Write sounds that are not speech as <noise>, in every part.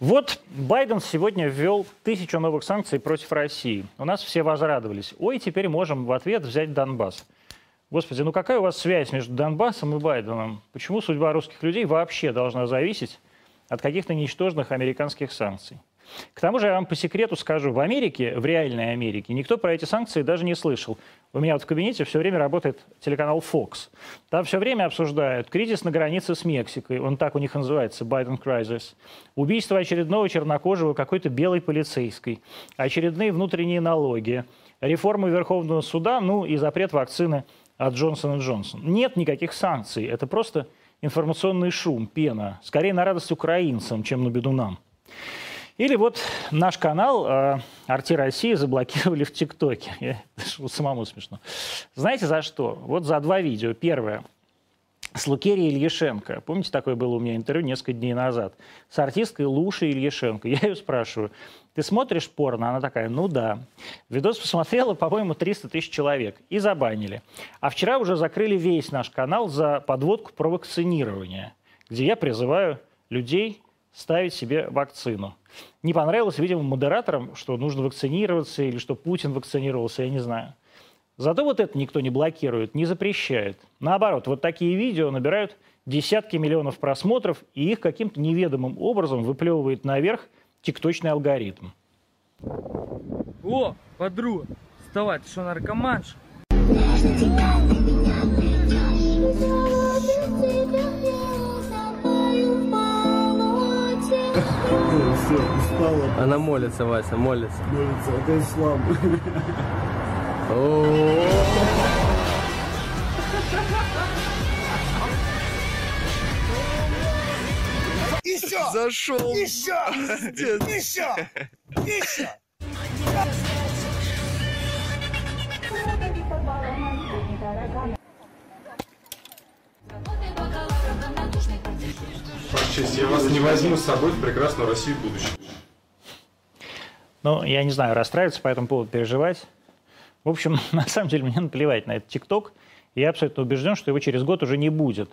Вот Байден сегодня ввел тысячу новых санкций против России. У нас все возрадовались. Ой, теперь можем в ответ взять Донбасс. Господи, ну какая у вас связь между Донбассом и Байденом? Почему судьба русских людей вообще должна зависеть от каких-то ничтожных американских санкций? К тому же я вам по секрету скажу, в Америке, в реальной Америке, никто про эти санкции даже не слышал. У меня вот в кабинете все время работает телеканал Fox. Там все время обсуждают кризис на границе с Мексикой, он так у них называется, Байден Crisis, убийство очередного чернокожего какой-то белой полицейской, очередные внутренние налоги, реформу Верховного суда, ну и запрет вакцины от Джонсона Джонсон. Нет никаких санкций, это просто информационный шум, пена, скорее на радость украинцам, чем на беду нам. Или вот наш канал э, «Арти России» заблокировали в ТикТоке. Самому смешно. Знаете за что? Вот за два видео. Первое с Лукерией Ильяшенко. Помните, такое было у меня интервью несколько дней назад? С артисткой Лушей Ильяшенко. <laughs> Я ее спрашиваю, ты смотришь порно? Она такая, ну да. Видос посмотрела, по-моему, 300 тысяч человек. И забанили. А вчера уже закрыли весь наш канал за подводку про вакцинирование, где я призываю людей ставить себе вакцину. Не понравилось, видимо, модераторам, что нужно вакцинироваться или что Путин вакцинировался, я не знаю. Зато вот это никто не блокирует, не запрещает. Наоборот, вот такие видео набирают десятки миллионов просмотров, и их каким-то неведомым образом выплевывает наверх тикточный алгоритм. О, подруга, вставай, ты что, наркоманша? Все, устала, Она молится, Вася, молится. молится, это ислам. Еще! Зашел. Еще! Еще! Еще! Ваша честь, я вас не возьму с собой в прекрасную Россию будущего. Ну, я не знаю, расстраиваться по этому поводу, переживать. В общем, <laughs> на самом деле мне наплевать на этот ТикТок. Я абсолютно убежден, что его через год уже не будет.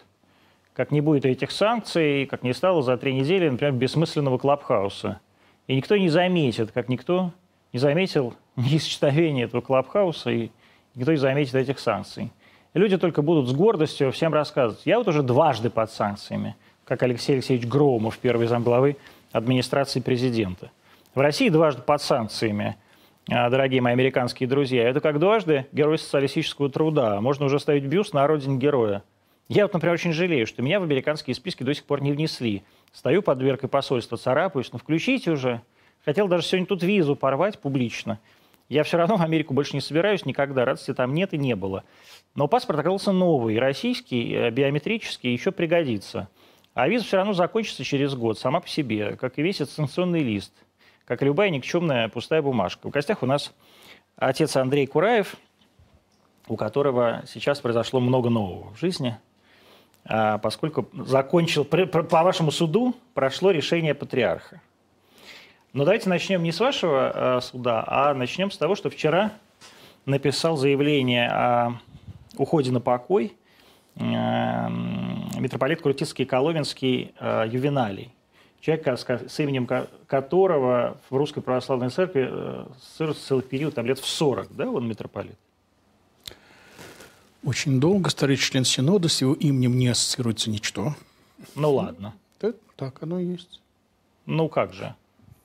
Как не будет этих санкций, как не стало за три недели, например, бессмысленного клабхауса. И никто не заметит, как никто не заметил <laughs> неисчетовения этого клабхауса, и никто не заметит этих санкций. Люди только будут с гордостью всем рассказывать. Я вот уже дважды под санкциями, как Алексей Алексеевич Громов, первый замглавы администрации президента. В России дважды под санкциями, а, дорогие мои американские друзья. Это как дважды герой социалистического труда. Можно уже ставить бюст на родине героя. Я вот, например, очень жалею, что меня в американские списки до сих пор не внесли. Стою под дверкой посольства, царапаюсь, ну включите уже. Хотел даже сегодня тут визу порвать публично. Я все равно в Америку больше не собираюсь никогда, радости там нет и не было. Но паспорт оказался новый, российский, э, биометрический, еще пригодится. А виза все равно закончится через год, сама по себе, как и весь санкционный лист, как и любая никчемная пустая бумажка. В гостях у нас отец Андрей Кураев, у которого сейчас произошло много нового в жизни, а, поскольку закончил, по вашему суду прошло решение патриарха. Но давайте начнем не с вашего э, суда, а начнем с того, что вчера написал заявление о уходе на покой митрополит Крутицкий и Коломенский э, Ювеналий. Человек, ска- с именем ко- которого в Русской Православной Церкви э, целый период, там лет в 40, да, он митрополит? Очень долго старый член Синода, с его именем не ассоциируется ничто. Ну ладно. Да, так оно и есть. Ну как же?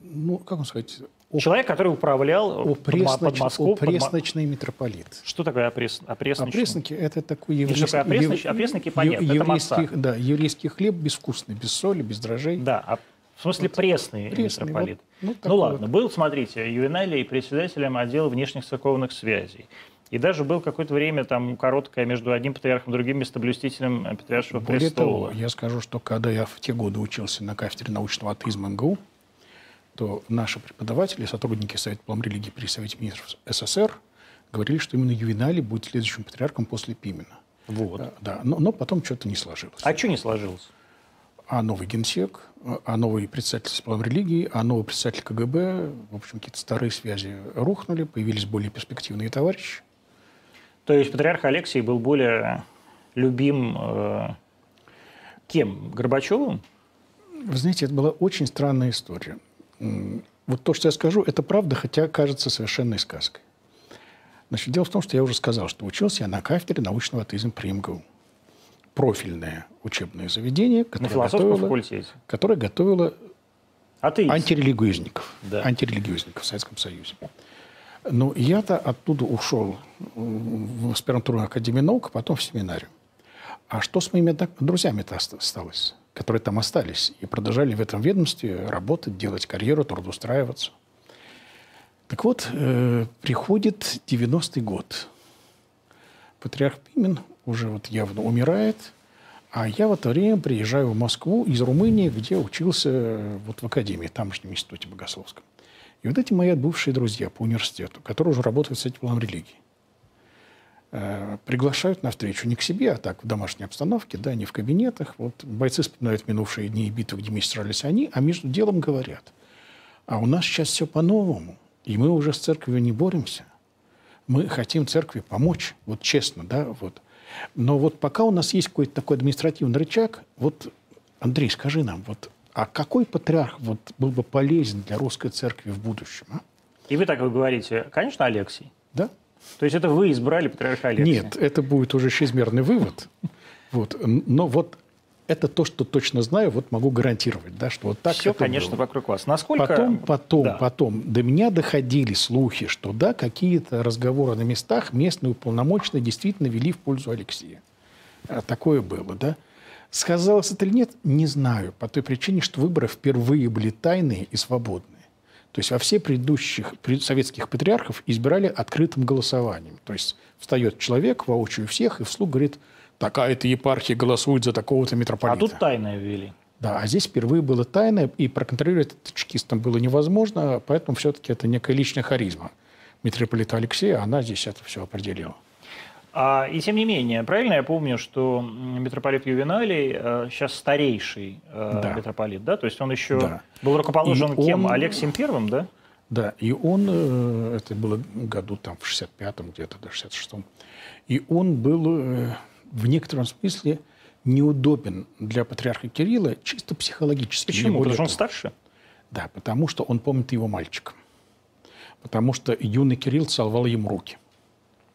Ну, как вам сказать, о, Человек, который управлял под, под опресноч- Москву. под Мо- опресночный митрополит. Что такое опрес... опресночный? Опресноки – это такой еврейский... опресноч- ев- опресноки, ев- понятно, это еврейский, масса. Да, еврейский хлеб безвкусный, без соли, без дрожжей. Да, а в смысле пресный, пресный, митрополит. вот, ну, ну ладно, был, смотрите, Ювеналий председателем отдела внешних церковных связей. И даже был какое-то время там короткое между одним патриархом и другим местоблюстителем Патриаршего Более престола. того, я скажу, что когда я в те годы учился на кафедре научного атеизма МГУ, то наши преподаватели, сотрудники Совета по религии при Совете министров СССР говорили, что именно Ювеналий будет следующим патриархом после Пимена. Вот. Да, да, но, но потом что-то не сложилось. А что не сложилось? А новый генсек, а- а новый представитель сплав религии, а новый представитель КГБ, в общем, какие-то старые связи рухнули, появились более перспективные товарищи. То есть патриарх Алексий был более любим э, кем? Горбачевым? Вы знаете, это была очень странная история. Вот то, что я скажу, это правда, хотя кажется совершенной сказкой. Значит, дело в том, что я уже сказал, что учился я на кафедре научного атеизма при МГУ. Профильное учебное заведение, которое готовило, факультете. которое готовило Атеист. антирелигиозников. Да. Антирелигиозников в Советском Союзе. Но я-то оттуда ушел в аспирантуру Академии наук, а потом в семинарию. А что с моими друзьями-то оста- осталось, которые там остались и продолжали в этом ведомстве работать, делать карьеру, трудоустраиваться? Так вот, э, приходит 90-й год. Патриарх Пимен уже вот явно умирает, а я в это время приезжаю в Москву из Румынии, где учился э, вот в академии, тамошнем институте богословском. И вот эти мои бывшие друзья по университету, которые уже работают с этим религии, э, приглашают на встречу не к себе, а так в домашней обстановке, да, не в кабинетах. Вот бойцы вспоминают минувшие дни и битвы, где сражались они, а между делом говорят, а у нас сейчас все по-новому, и мы уже с церковью не боремся. Мы хотим церкви помочь, вот честно, да, вот. Но вот пока у нас есть какой-то такой административный рычаг, вот, Андрей, скажи нам, вот, а какой патриарх вот был бы полезен для русской церкви в будущем, а? И вы так говорите, конечно, Алексий. Да? То есть это вы избрали патриарха Алексия? Нет, это будет уже чрезмерный вывод. Вот. Но вот это то, что точно знаю, вот могу гарантировать, да, что вот так Все, конечно, было. вокруг вас. Насколько... Потом, потом, Да. потом до меня доходили слухи, что да, какие-то разговоры на местах местные уполномоченные действительно вели в пользу Алексея. А, Такое было, да. Сказалось это или нет, не знаю. По той причине, что выборы впервые были тайные и свободные. То есть во все предыдущих пред- советских патриархов избирали открытым голосованием. То есть встает человек воочию всех и вслух говорит, такая-то епархия голосует за такого-то А митрополита. тут тайное ввели. Да, а здесь впервые было тайно, и проконтролировать это чекистам было невозможно, поэтому все-таки это некая личная харизма митрополита Алексея, она здесь это все определила. А, и тем не менее, правильно я помню, что митрополит Ювеналий э, сейчас старейший э, Да. митрополит, да? То есть он еще Да. был рукоположен И кем? он- Алексием Первым, да? Да, и он, э, это было году там в 65-м где-то, до 66-м, и он был э, в некотором смысле неудобен для патриарха Кирилла чисто психологически. Почему? Потому что он старше? Да, потому что он помнит его мальчиком. Потому что юный Кирилл целовал ему руки.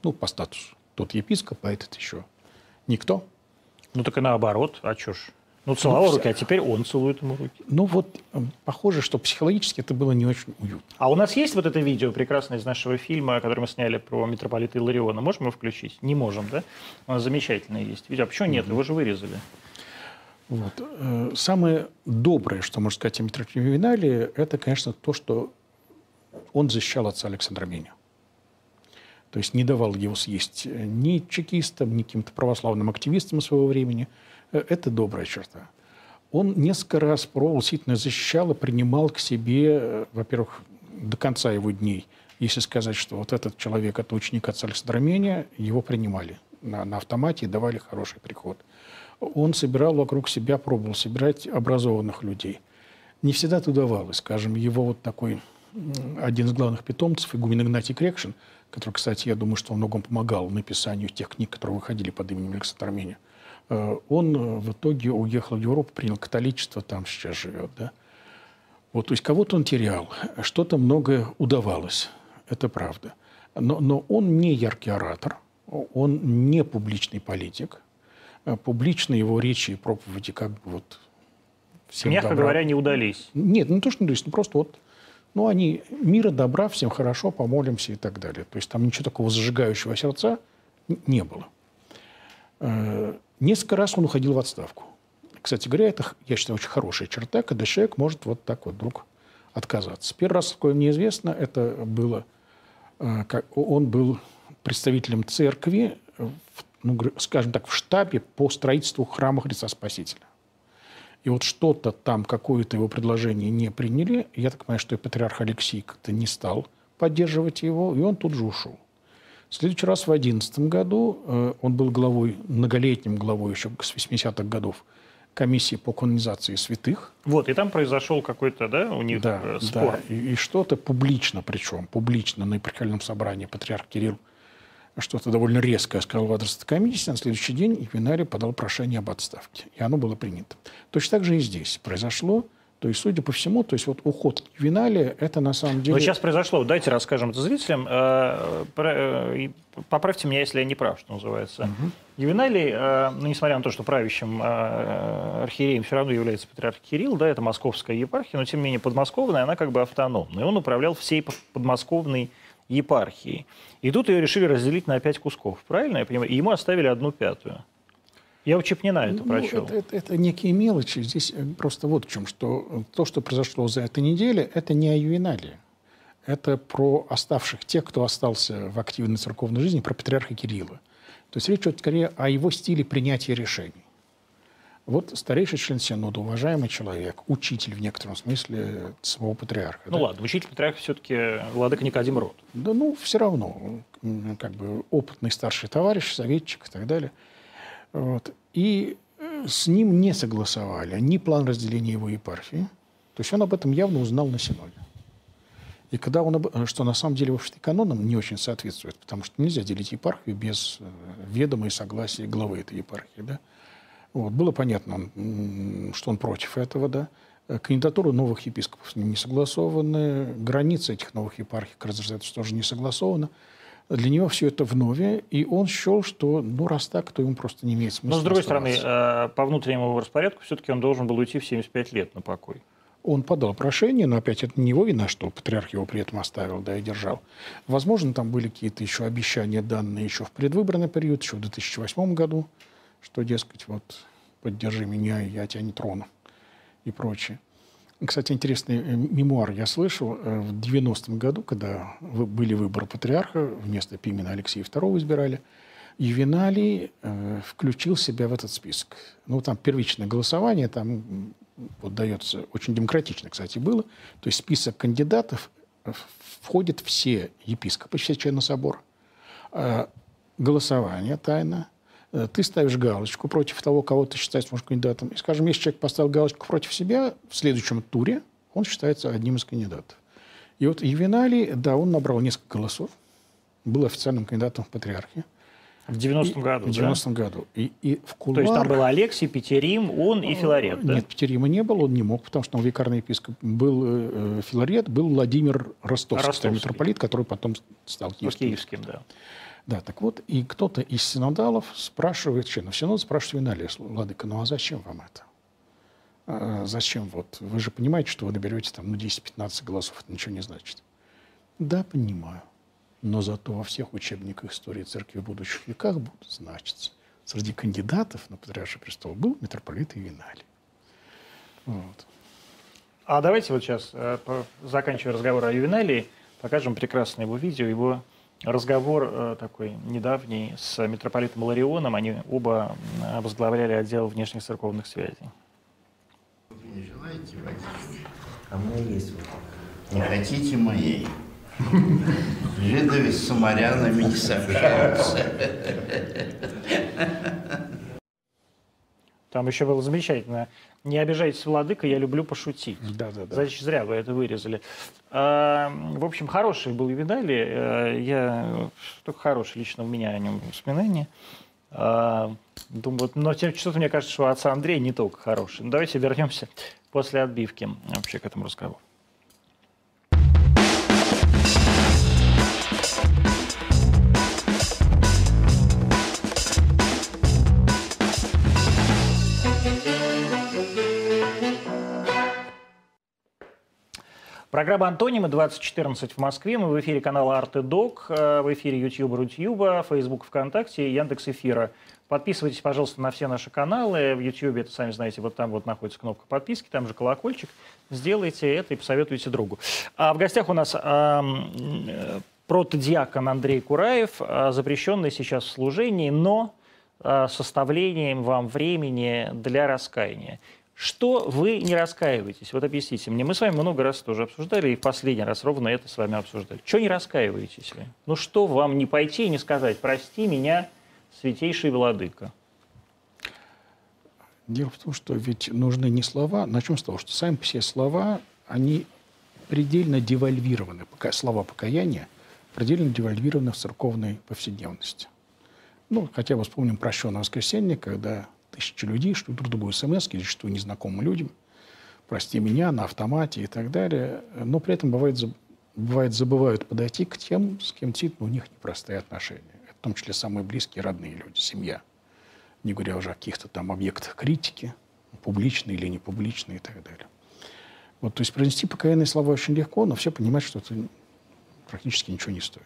Ну, по статусу. Тот епископ, а этот еще никто. Ну так и наоборот. А чё ж? Ну, целовал Ну, руки, а теперь он целует ему руки. Ну вот, э, похоже, что психологически это было не очень уютно. А у нас есть вот это видео прекрасное из нашего фильма, который мы сняли про митрополита Илариона? Можем его включить? Не можем, да? У нас замечательное есть видео. А почему нет? Его же вырезали. Вот. Э, Самое доброе, что можно сказать о митрополите Ювеналии, это, конечно, то, что он защищал отца Александра Меня. То есть не давал его съесть э, ни чекистам, ни каким-то православным активистам своего времени. Э, Это добрая черта. Он несколько раз пробовал, действительно защищал и принимал к себе, э, во-первых, до конца его дней. Если сказать, что вот этот человек, это ученик отца Александра Меня, его принимали на, на автомате и давали хороший приход. Он собирал вокруг себя, пробовал собирать образованных людей. Не всегда это удавалось. Скажем, его вот такой один из главных питомцев, игумен Игнатий Крекшин, который, кстати, я думаю, что во многом помогал написанию тех книг, которые выходили под именем Александра Армения, э, он э, в итоге уехал в Европу, принял католичество, там сейчас живет. Да? Вот, то есть кого-то он терял, что-то многое удавалось, это правда. Но, но он не яркий оратор, он не публичный политик. Э, Публично его речи и проповеди как бы вот всем Мягко добра. говоря, не удались. Нет, ну то, что не удались, ну просто вот, ну они мира, добра, всем хорошо, помолимся и так далее. То есть там ничего такого зажигающего сердца не было. Э, Несколько раз он уходил в отставку. Кстати говоря, это, я считаю, очень хорошая черта, когда человек может вот так вот вдруг отказаться. Первый раз, такое мне известно, это было, э, как, он был представителем церкви, ну, скажем так, в штабе по строительству храма Христа Спасителя. И вот что-то там, какое-то его предложение не приняли. Я так понимаю, что и патриарх Алексей как-то не стал поддерживать его, и он тут же ушел. В следующий раз в 2011 году э, он был главой, многолетним главой еще с 80-х годов комиссии по канонизации святых. Вот, и там произошел какой-то, да, у них Да, э, спор. да. И, и что-то публично, причем публично на епархиальном собрании патриарх Кирилл что-то довольно резкое сказал в адрес этой комиссии, на следующий день Ювеналий подал прошение об отставке, и оно было принято. Точно так же и здесь произошло. То есть, судя по всему, то есть вот уход Ювеналия, это на самом деле... Но сейчас произошло, дайте расскажем это зрителям. Э, э, Поправьте меня, если я не прав, что называется. Ювеналий, э, ну, несмотря на то, что правящим архиереем все равно является патриарх Кирилл, да, это московская епархия, но тем не менее подмосковная, она как бы автономная. Он управлял всей подмосковной епархией. И тут ее решили разделить на пять кусков, правильно я понимаю? И ему оставили одну пятую. Я у Чепнина это Ну, прочел. это, это- это некие мелочи. Здесь э, просто вот в чем, что э, то, что произошло за этой неделю, это не о Ювеналии. Это про оставших, тех, кто остался в активной церковной жизни, про патриарха Кирилла. То есть речь идет скорее о его стиле принятия решений. Вот старейший член Синода, уважаемый человек, учитель в некотором смысле самого патриарха. Ну да? ладно, учитель патриарха все-таки владыка Никодим Рот. Да ну, все равно, как бы опытный старший товарищ, советчик и так далее. Вот. И э, с ним не согласовали ни план разделения его епархии, то есть он об этом явно узнал на Синоде. И когда он, об- э, что на самом деле, вообще канонам не очень соответствует, потому что нельзя делить епархию без э, ведома и согласия главы этой епархии, да. Вот. Было понятно, что он против этого, да. Э, Кандидатуры новых епископов с ним не согласованы, границы этих новых епархий, как раз это тоже не согласовано. Для него все это вновь, и он счел, что, ну, раз так, то ему просто не имеет смысла Но, с другой стороны, оставаться. э, по внутреннему распорядку все-таки он должен был уйти в 75 лет на покой. Он подал прошение, но опять это не его вина, что патриарх его при этом оставил, да, и держал. Возможно, там были какие-то еще обещания, данные еще в предвыборный период, еще в 2008 году, что, дескать, вот, поддержи меня, я тебя не трону и прочее. Кстати, интересный э, мемуар я слышал э, в 90-м году, когда были выборы патриарха, вместо Пимена Алексея II избирали, Ювеналий э, включил себя в этот список. Ну, там первичное голосование, там вот дается, очень демократично, кстати, было. То есть список кандидатов э, входят все епископы, все члены собора. Э, голосование тайно. Э, Ты ставишь галочку против того, кого ты считаешь может, кандидатом. И, скажем, если человек поставил галочку против себя, в следующем туре он считается одним из кандидатов. И вот Ювеналий, да, он набрал несколько голосов, был официальным кандидатом в патриархи. В 90-м И- году, В да? 90-м году. И, и в То есть там кулуарах- был Алексий, Петерим, он и Филарет, да? Нет, Петерима не было, он не мог, потому что он викарный епископ. Был э, э, Филарет, был Владимир Ростовский, Ростовский. митрополит, который потом стал Ну, киевским. Киевским, да. Да, так вот, и кто-то из синодалов спрашивает, членов синод спрашивает Виналия, Владыка, ну а зачем вам это? А, зачем вот? Вы же понимаете, что вы наберете там ну, 10-15 голосов, это ничего не значит. Да, понимаю. Но зато во всех учебниках истории церкви в будущих веках будут значиться. Среди кандидатов на патриарший престол был митрополит Ивиналий. Вот. А давайте вот сейчас, э, заканчивая разговор о Ювеналии, покажем прекрасное его видео, его разговор э, такой недавний с митрополитом Ларионом. Они оба возглавляли отдел внешних церковных связей. Не желаете водички? А у меня есть вот. Не хотите моей? Жиды с самарянами не сообщаются. Там еще было замечательно. Не обижайтесь, владыка, я люблю пошутить. Да, да, да. Значит, зря вы это вырезали. А, в общем, хороший был Ювеналий. Э, Я только хороший лично у меня о нем воспоминания. А, Думаю, но тем- что-то мне кажется, что отца Андрея не только хороший. Ну, давайте вернемся после отбивки вообще к этому разговору. Программа «Антонимы» 2014 в Москве. Мы в эфире канала «Артедок», э, в эфире YouTube, Рутюба, Facebook, ВКонтакте и Яндекс Эфира. Подписывайтесь, пожалуйста, на все наши каналы. В YouTube, это сами знаете, вот там вот находится кнопка подписки, там же колокольчик. Сделайте это и посоветуйте другу. А в гостях у нас э, протодиакон Андрей Кураев, а, запрещенный сейчас в служении, но а, составлением вам времени для раскаяния. Что вы не раскаиваетесь? Вот объясните мне. Мы с вами много раз тоже обсуждали, и в последний раз ровно это с вами обсуждали. Что не раскаиваетесь вы? Ну что вам не пойти и не сказать, прости меня, святейший владыка? Дело в том, что ведь нужны не слова. Начнем с того, что сами все слова, они предельно девальвированы. Слова покаяния предельно девальвированы в церковной повседневности. Ну, хотя бы вспомним прощенное воскресенье, когда тысячи людей шлют друг другу смс, зачастую незнакомым людям, прости меня, на автомате и так далее. Но при этом бывает, бывает забывают подойти к тем, с кем действительно у них непростые отношения. В том числе самые близкие, родные люди, семья. Не говоря уже о каких-то там объектах критики, публичные или непубличные и так далее. Вот, то есть произнести покаянные слова очень легко, но все понимают, что это практически ничего не стоит.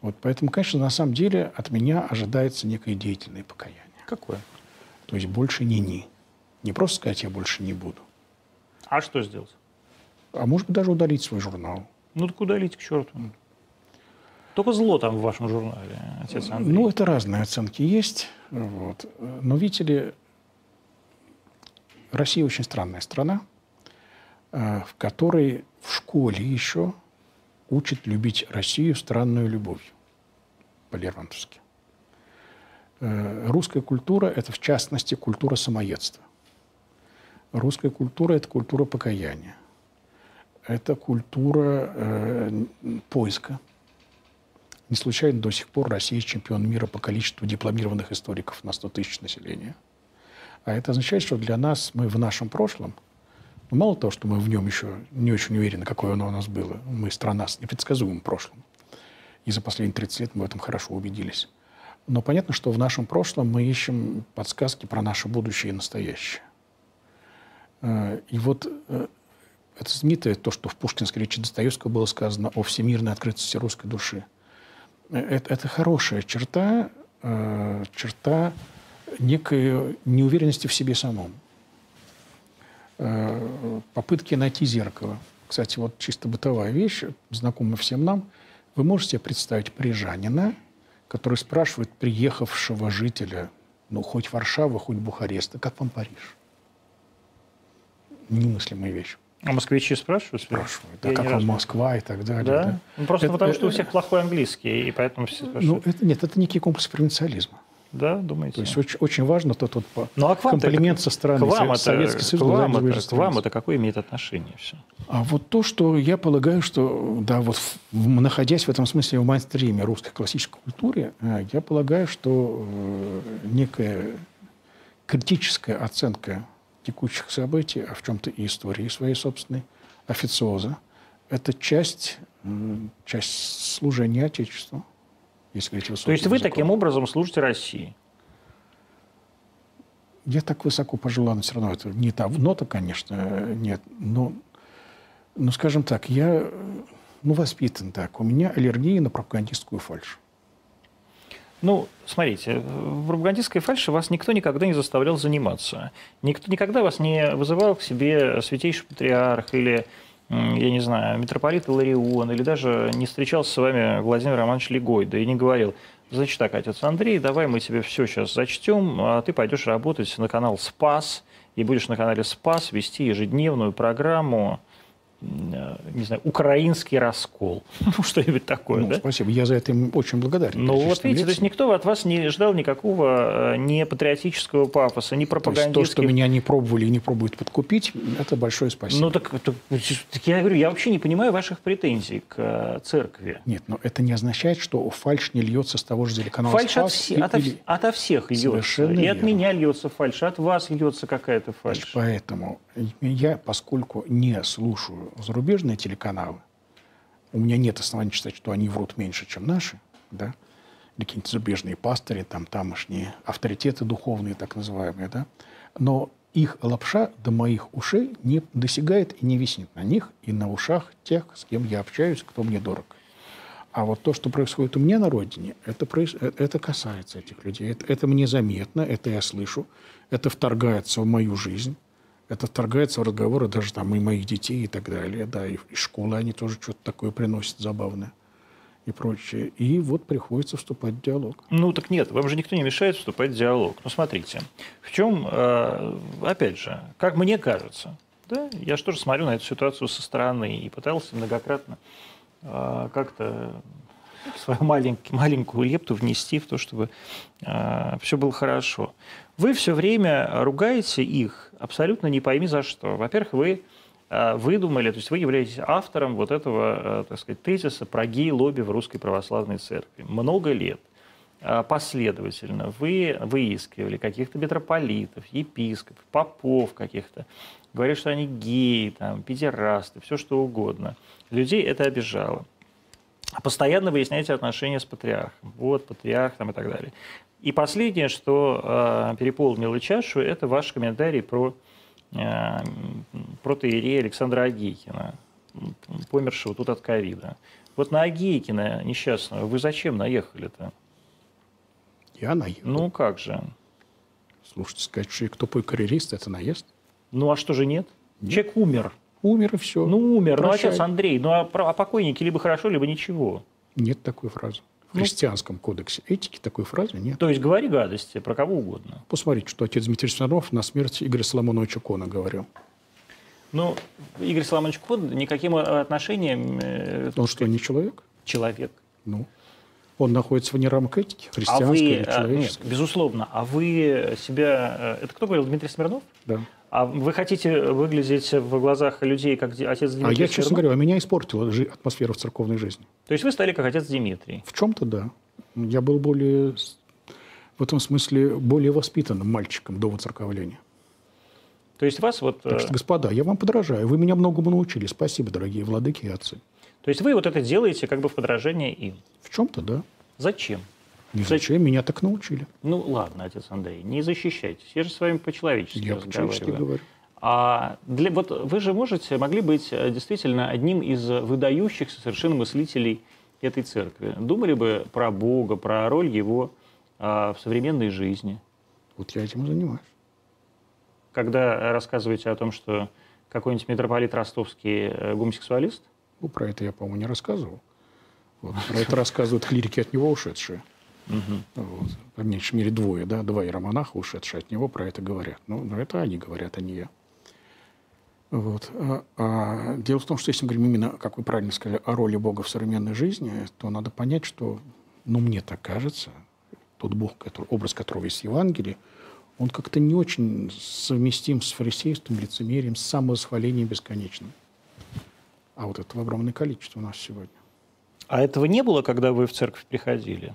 Вот, поэтому, конечно, на самом деле от меня ожидается некое деятельное покаяние. Какое? То есть больше не ни. Не просто сказать «я больше не буду», А что сделать? а может быть даже удалить свой журнал. Ну так удалите к черту. Только зло там в вашем журнале, отец Андрей. Ну, это разные оценки есть. Вот. Но видите ли, Россия очень странная страна, э, в которой в школе еще учат любить Россию странную любовью по-лермонтовски. Э, Русская культура – это, в частности, культура самоедства. Русская культура – это культура покаяния. Это культура э, поиска. Не случайно до сих пор Россия чемпион мира по количеству дипломированных историков на 100 тысяч населения. А это означает, что для нас мы в нашем прошлом, ну, мало того, что мы в нем еще не очень уверены, какое оно у нас было, мы страна с непредсказуемым прошлым. И за последние 30 лет мы в этом хорошо убедились. Но понятно, что в нашем прошлом мы ищем подсказки про наше будущее и настоящее. Э, И вот э, это знаменитое то, что в пушкинской речи Достоевского было сказано о всемирной открытости русской души. Э, Это, это хорошая черта, черта некой неуверенности в себе самом. Попытки найти зеркало. Кстати, вот чисто бытовая вещь, знакомая всем нам. Вы можете представить парижанина, который спрашивает приехавшего жителя, ну, хоть Варшавы, хоть Бухареста, как вам Париж? Немыслимая вещь. А москвичи спрашивают? Спрашивают, да, Я как вам Москва и так далее. Да? да. Ну, просто Это- потому, что у это- всех плохой английский, и поэтому все Ну, спрашивают. это, нет, это некий комплекс провинциализма. Да, думаете? То есть очень, очень важно тот вот ну, а комплимент со стороны к вам Со- это, Советский Союз. к вам, это, к вам это какое имеет отношение все? А вот то, что я полагаю, что, да, вот в- находясь в этом смысле в майнстриме русской классической культуры, э, я полагаю, что э, некая критическая оценка текущих событий, а в чем-то и истории своей собственной, официоза, это часть, часть служения Отечеству, если говорить То есть высоким вы языком. таким образом служите России? Я так высоко пожелан, все равно это не та нота, конечно, э, нет. Но, ну, скажем так, я э, ну, воспитан так. У меня аллергия на пропагандистскую фальшь. Ну, смотрите, в пропагандистской фальше вас никто никогда не заставлял заниматься. Никто никогда вас не вызывал к себе святейший патриарх или, я не знаю, митрополит Иларион, или даже не встречался с вами Владимир Романович Легойда и не говорил, значит так, отец Андрей, давай мы тебе все сейчас зачтем, а ты пойдешь работать на канал «Спас», и будешь на канале «Спас» вести ежедневную программу, не знаю, «Украинский раскол». <laughs> Ну, что-нибудь такое, Ну, да? Спасибо, я за это им очень благодарен. Ну вот видите, то есть никто от вас не ждал никакого э, ни патриотического пафоса, ни То есть то, что меня не пробовали и не пробуют подкупить, это большое спасибо. Ну так, так- так я говорю, я вообще не понимаю ваших претензий к э, церкви. Нет, но это не означает, что фальш не льется с того же телеканала Фальш от, все- и- ото, или- ото всех льется. Совершенно и от верно. меня льется фальш, от вас льется какая-то Значит, фальш. Поэтому я, поскольку не слушаю зарубежные телеканалы, у меня нет оснований считать, что они врут меньше, чем наши, да, или какие-нибудь зарубежные пастыри, там тамошние авторитеты духовные, так называемые, да, но их лапша до моих ушей не досягает и не виснет на них и на ушах тех, с кем я общаюсь, кто мне дорог. А вот то, что происходит у меня на родине, это, проис- э, это касается этих людей. Это, это мне заметно, это я слышу, это вторгается в мою жизнь, это вторгается в разговоры даже там и моих детей и так далее. Да, и, и школы они тоже что-то такое приносят забавное и прочее. И вот приходится вступать в диалог. Ну так нет, вам же никто не мешает вступать в диалог. Ну смотрите, в чем, э, опять же, как мне кажется, да, я же тоже смотрю на эту ситуацию со стороны и пытался многократно э, как-то свою маленькую, маленькую лепту внести в то, чтобы все было хорошо. Вы все время ругаете их абсолютно не пойми за что. Во-первых, вы э, выдумали, то есть вы являетесь автором вот этого, э, так сказать, тезиса про гей-лобби в Русской Православной Церкви. Много лет э, последовательно вы выискивали каких-то митрополитов, епископов, попов каких-то, говорят, что они геи, там, педерасты, все что угодно. Людей это обижало. Постоянно выясняете отношения с патриархом. Вот, патриарх там и так далее. И последнее, что э, переполнило чашу, это ваш комментарий про э, протоиерея Александра Агейкина, помершего тут от ковида. Вот на Агейкина несчастного вы зачем наехали-то? Я наехал. Ну как же? Слушайте, сказать, что кто пой карьерист, это наезд. Ну а что же нет? Человек умер. Умер и все. Ну умер. Прощай. Ну отец Андрей. Ну а, а покойники либо хорошо, либо ничего. Нет такой фразы. В христианском кодексе этики такой фразы нет. То есть говори гадости про кого угодно. Посмотрите, что отец Дмитрий Смирнов на смерть Игоря Соломоновича Кона говорил. Ну, Игорь Соломонович Кон никаким отношением э, Он что, не человек? человек. Ну, он находится вне рамок этики, А христианской вы, или э, нет, человеческой. безусловно, а вы себя... э, Это кто говорил, Дмитрий Смирнов? Да. А вы хотите выглядеть в глазах людей как отец Дмитрий А я, честно говоря, меня испортила атмосфера в церковной жизни. То есть вы стали как отец Дмитрий. В чем-то да. Я был более, в этом смысле, более воспитанным мальчиком до воцерковления. То есть вас вот... э, Так что, господа, я вам подражаю. Вы меня многому научили. Спасибо, дорогие владыки и отцы. То есть вы вот это делаете как бы в подражание им. В чем-то, да. Зачем? Не зачем, меня так научили. Ну ладно, отец Андрей, не защищайтесь. Я же с вами по-человечески Я по-человечески говорю. А для, вот вы же можете, могли быть э, действительно одним из выдающихся совершенно мыслителей этой церкви. Думали бы про Бога, про роль его а, в современной жизни. Вот я этим и занимаюсь. Когда рассказываете о том, что какой-нибудь митрополит ростовский э, гомосексуалист, Ну, про это я, по-моему, не рассказывал. Вот. Про это рассказывают клирики от него ушедшие. Вот. По меньшей мере двое, да, два иеромонаха, ушедшие от него, про это говорят. Ну, но это они говорят, а не я. Вот. А, а дело в том, что если мы говорим именно, как вы правильно сказали, о роли Бога в современной жизни, то надо понять, что, ну, мне так кажется, тот Бог, который, образ которого есть в Евангелии, он как-то не очень совместим с фарисейством, лицемерием, с самовосхвалением бесконечным. А вот этого огромное количество у нас сегодня. а этого не было, когда вы в церковь приходили?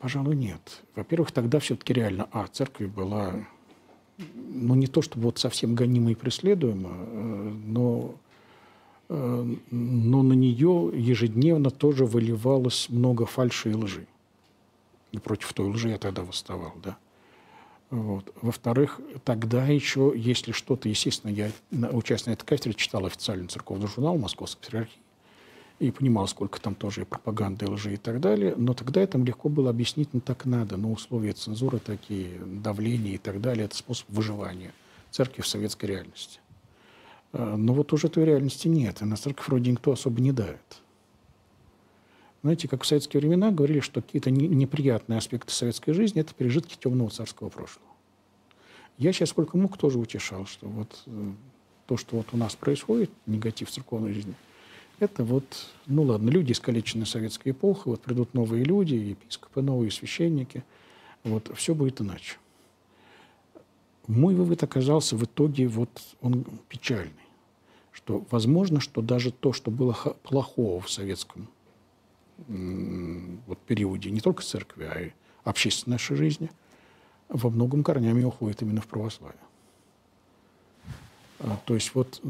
Пожалуй, нет. Во-первых, тогда все-таки реально, а, церковь была, ну, не то чтобы вот совсем гонима и преследуема, э, но, э, но на нее ежедневно тоже выливалось много фальши и лжи. И против той лжи я тогда восставал, да. Вот. Во-вторых, тогда еще, если что-то, естественно, я, на этой кафедре, читал официальный церковный журнал Московской Патриархии, и понимал, сколько там тоже и пропаганды, и лжи и так далее. Но тогда это легко было объяснить, ну так надо, но условия цензуры такие, давление и так далее, это способ выживания церкви в советской реальности. А, Но вот уже той реальности нет, и на церковь вроде никто особо не давит. Знаете, как в советские времена говорили, что какие-то не- неприятные аспекты советской жизни – это пережитки темного царского прошлого. Я сейчас сколько мог тоже утешал, что вот э, то, что вот у нас происходит, негатив церковной жизни, это вот, ну ладно, люди, искалеченные советской эпохой, вот придут новые люди, епископы новые, священники, вот все будет иначе. Мой вывод оказался в итоге, вот он печальный, что возможно, что даже то, что было плохого в советском вот, периоде, не только церкви, а и общественной нашей жизни, во многом корнями уходит именно в православие. А, То есть вот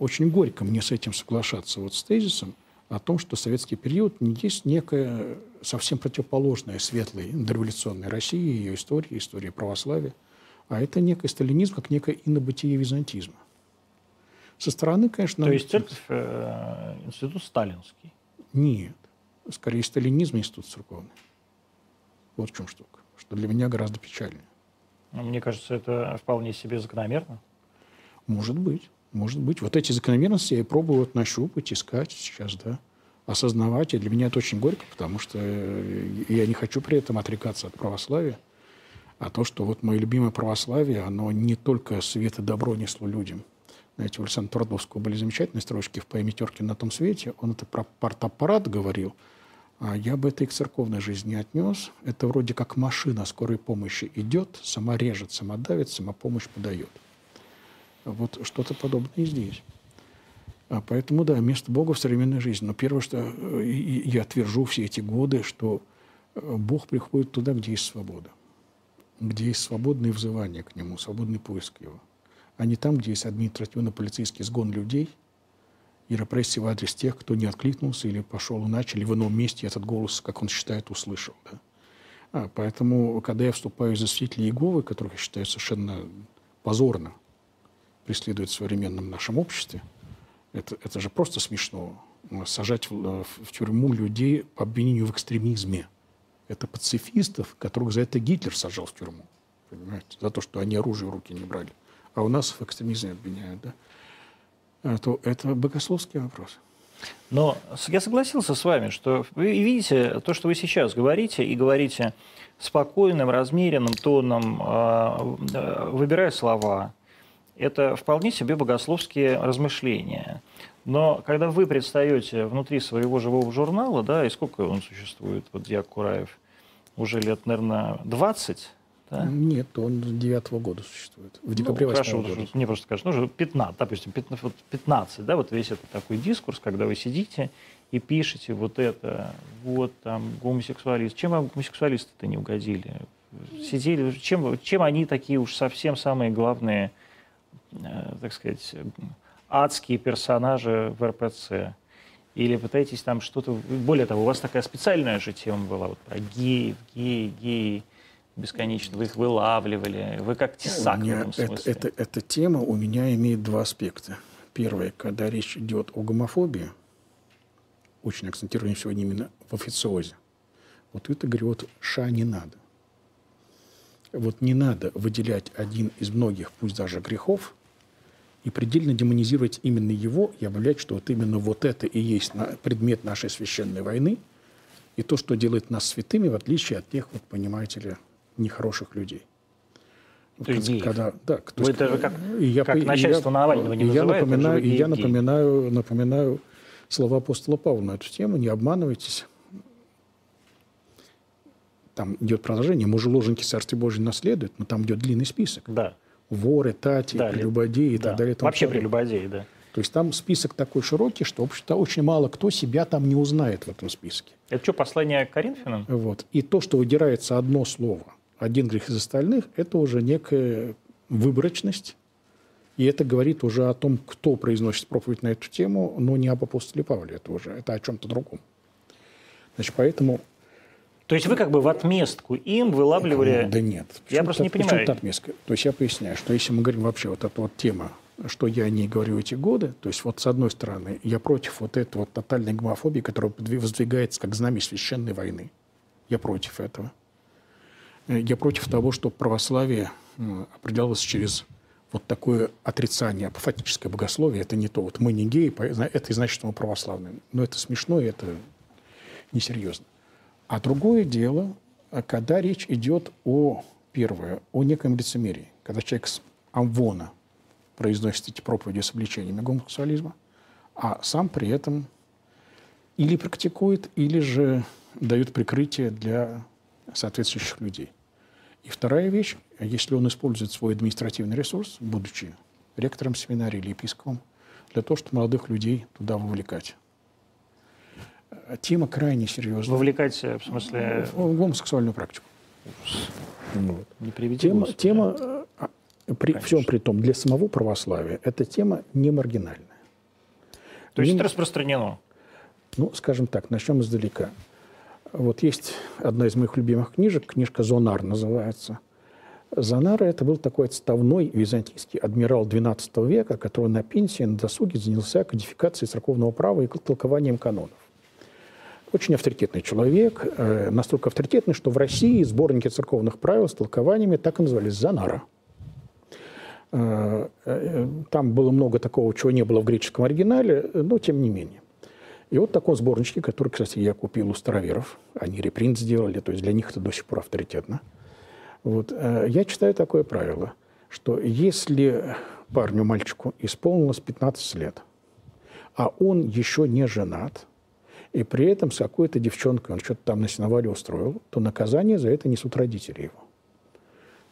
очень горько мне с этим соглашаться, вот с тезисом о том, что советский период не есть некая совсем противоположная светлой дореволюционной России, ее истории, истории православия, а это некий сталинизм, как некое инобытие византизма. Со стороны, конечно... То есть церковь э, институт сталинский. Нет. Скорее, сталинизм институт церковный. Вот в чем штука. Что для меня гораздо печальнее. Ну, Мне кажется, это вполне себе закономерно. Может быть. Может быть. Вот эти закономерности я и пробую вот нащупать, искать сейчас, да. Осознавать. И для меня это очень горько, потому что э, я не хочу при этом отрекаться от православия. А то, что вот мое любимое православие, оно не только свет и добро несло людям. Знаете, у Александра Твардовского были замечательные строчки в поэме «Теркин на том свете». Он это про партаппарат говорил, а я бы это и к церковной жизни отнес. Это вроде как машина скорой помощи идет, сама режет, сама давит, сама помощь подает. Вот что-то подобное и здесь. А поэтому, да, место Бога в современной жизни. Но первое, что э, я твержу все эти годы, что э, Бог приходит туда, где есть свобода. Где есть свободное взывание к Нему, свободный поиск Его. А не там, где есть административно-полицейский сгон людей и репрессии в адрес тех, кто не откликнулся или пошел иначе, или в ином месте этот голос, как он считает, услышал. Да? А, поэтому, когда я вступаю за свидетелей Иеговы, которых я считаю совершенно позорно преследуют в современном нашем обществе, это, это же просто смешно. Ну, Сажать в, в тюрьму людей по обвинению в экстремизме. Это пацифистов, которых за это Гитлер сажал в тюрьму. Понимаете? За то, что они оружие в руки не брали. А у нас в экстремизме обвиняют, да? А то это богословский вопрос. Но я согласился с вами, что вы видите то, что вы сейчас говорите, и говорите спокойным, размеренным тоном, э, э, выбирая слова. Это вполне себе богословские размышления. Но когда вы предстаете внутри своего живого журнала, да, и сколько он существует, вот Дьяк Кураев, уже лет, наверное, 20, да? Нет, он с девятого года существует. В декабре Ну, хорошо, года. Мне просто скажут, ну, уже 15, допустим, 15, вот 15, да, вот весь этот такой дискурс, когда вы сидите и пишете вот это, вот там гомосексуалист. Чем вам гомосексуалисты-то не угодили? Сидели, чем, чем они такие уж совсем самые главные, так сказать, адские персонажи в РПЦ? Или пытаетесь там что-то... Более того, у вас такая специальная же тема была вот про геев, геи, геи бесконечно. Вы их вылавливали. Вы как У тесак в меня этом это- смысле. это- эта тема у меня имеет два аспекта. Первое, когда речь идет о гомофобии, очень акцентированно сегодня именно в официозе. Вот это, говорю, вот ша не надо. Вот не надо выделять один из многих, пусть даже грехов, и предельно демонизировать именно его и объявлять, что вот именно вот это и есть предмет нашей священной войны, и то, что делает нас святыми, в отличие от тех, вот, понимаете ли, нехороших людей. Есть геев. Когда, да, то Вы есть, даже как- я, как и я- начальство Навального не я напоминаю, и я напоминаю, напоминаю слова апостола Павла на эту тему. Не обманывайтесь. Там идет продолжение. Мужеложники Царствие Божие наследуют, но там идет длинный список. Да. Воры, тати, Да, прелюбодеи и да. так далее. и Вообще подобное. прелюбодеи, да. То есть там список такой широкий, что, в общем-то, очень мало кто себя там не узнает в этом списке. Это что, послание к Коринфянам? Вот. И то, что выдирается одно слово, один грех из остальных, это уже некая выборочность. И это говорит уже о том, кто произносит проповедь на эту тему, но не об апостоле Павле. Это уже это о чем-то другом. Значит, поэтому... То есть вы как бы в отместку им вылавливали... Ну, Да нет. Я просто не понимаю. тут отместка? То есть я поясняю, что если мы говорим вообще вот эта вот тема, что я о ней говорю эти годы, то есть вот с одной стороны я против вот этой вот тотальной гомофобии, которая воздвигается как знамя священной войны. Я против этого. Э, Я против того, что православие м, определялось через вот такое отрицание, апофатическое богословие. Это не то. Вот мы не геи, это и значит, что мы православные. Но это смешно, и это несерьезно. А другое дело, а когда речь идет о, первое, о неком лицемерии. Когда человек с амвона произносит эти проповеди с обличениями гомосексуализма, а сам при этом или практикует, или же дает прикрытие для соответствующих людей. И вторая вещь, если он использует свой административный ресурс, будучи ректором семинарии или епископом, для того, чтобы молодых людей туда вовлекать. Э, Тема крайне серьезная. Вовлекать, в смысле, В гомосексуальную практику. Вот. не приведи Тема, Господи. тема э, а, при Конечно. всем при том, для самого православия эта тема не маргинальная. То есть не- это распространено. Ну, скажем так, начнем издалека. Вот есть одна из моих любимых книжек, книжка «Зонар» называется. Зонар – это был такой отставной византийский адмирал XII века, который на пенсии на досуге занялся кодификацией церковного права и толкованием канонов. Очень авторитетный человек, э, настолько авторитетный, что в России сборники церковных правил с толкованиями так и назывались «Зонара». Э, э, Там было много такого, чего не было в греческом оригинале, но тем не менее. И вот такой сборнички, который, кстати, я купил у староверов. Они репринт сделали, то есть для них это до сих пор авторитетно. Вот. Я читаю такое правило, что если парню, мальчику исполнилось 15 лет, а он еще не женат, и при этом с какой-то девчонкой он что-то там на сеновале устроил, то наказание за это несут родители его.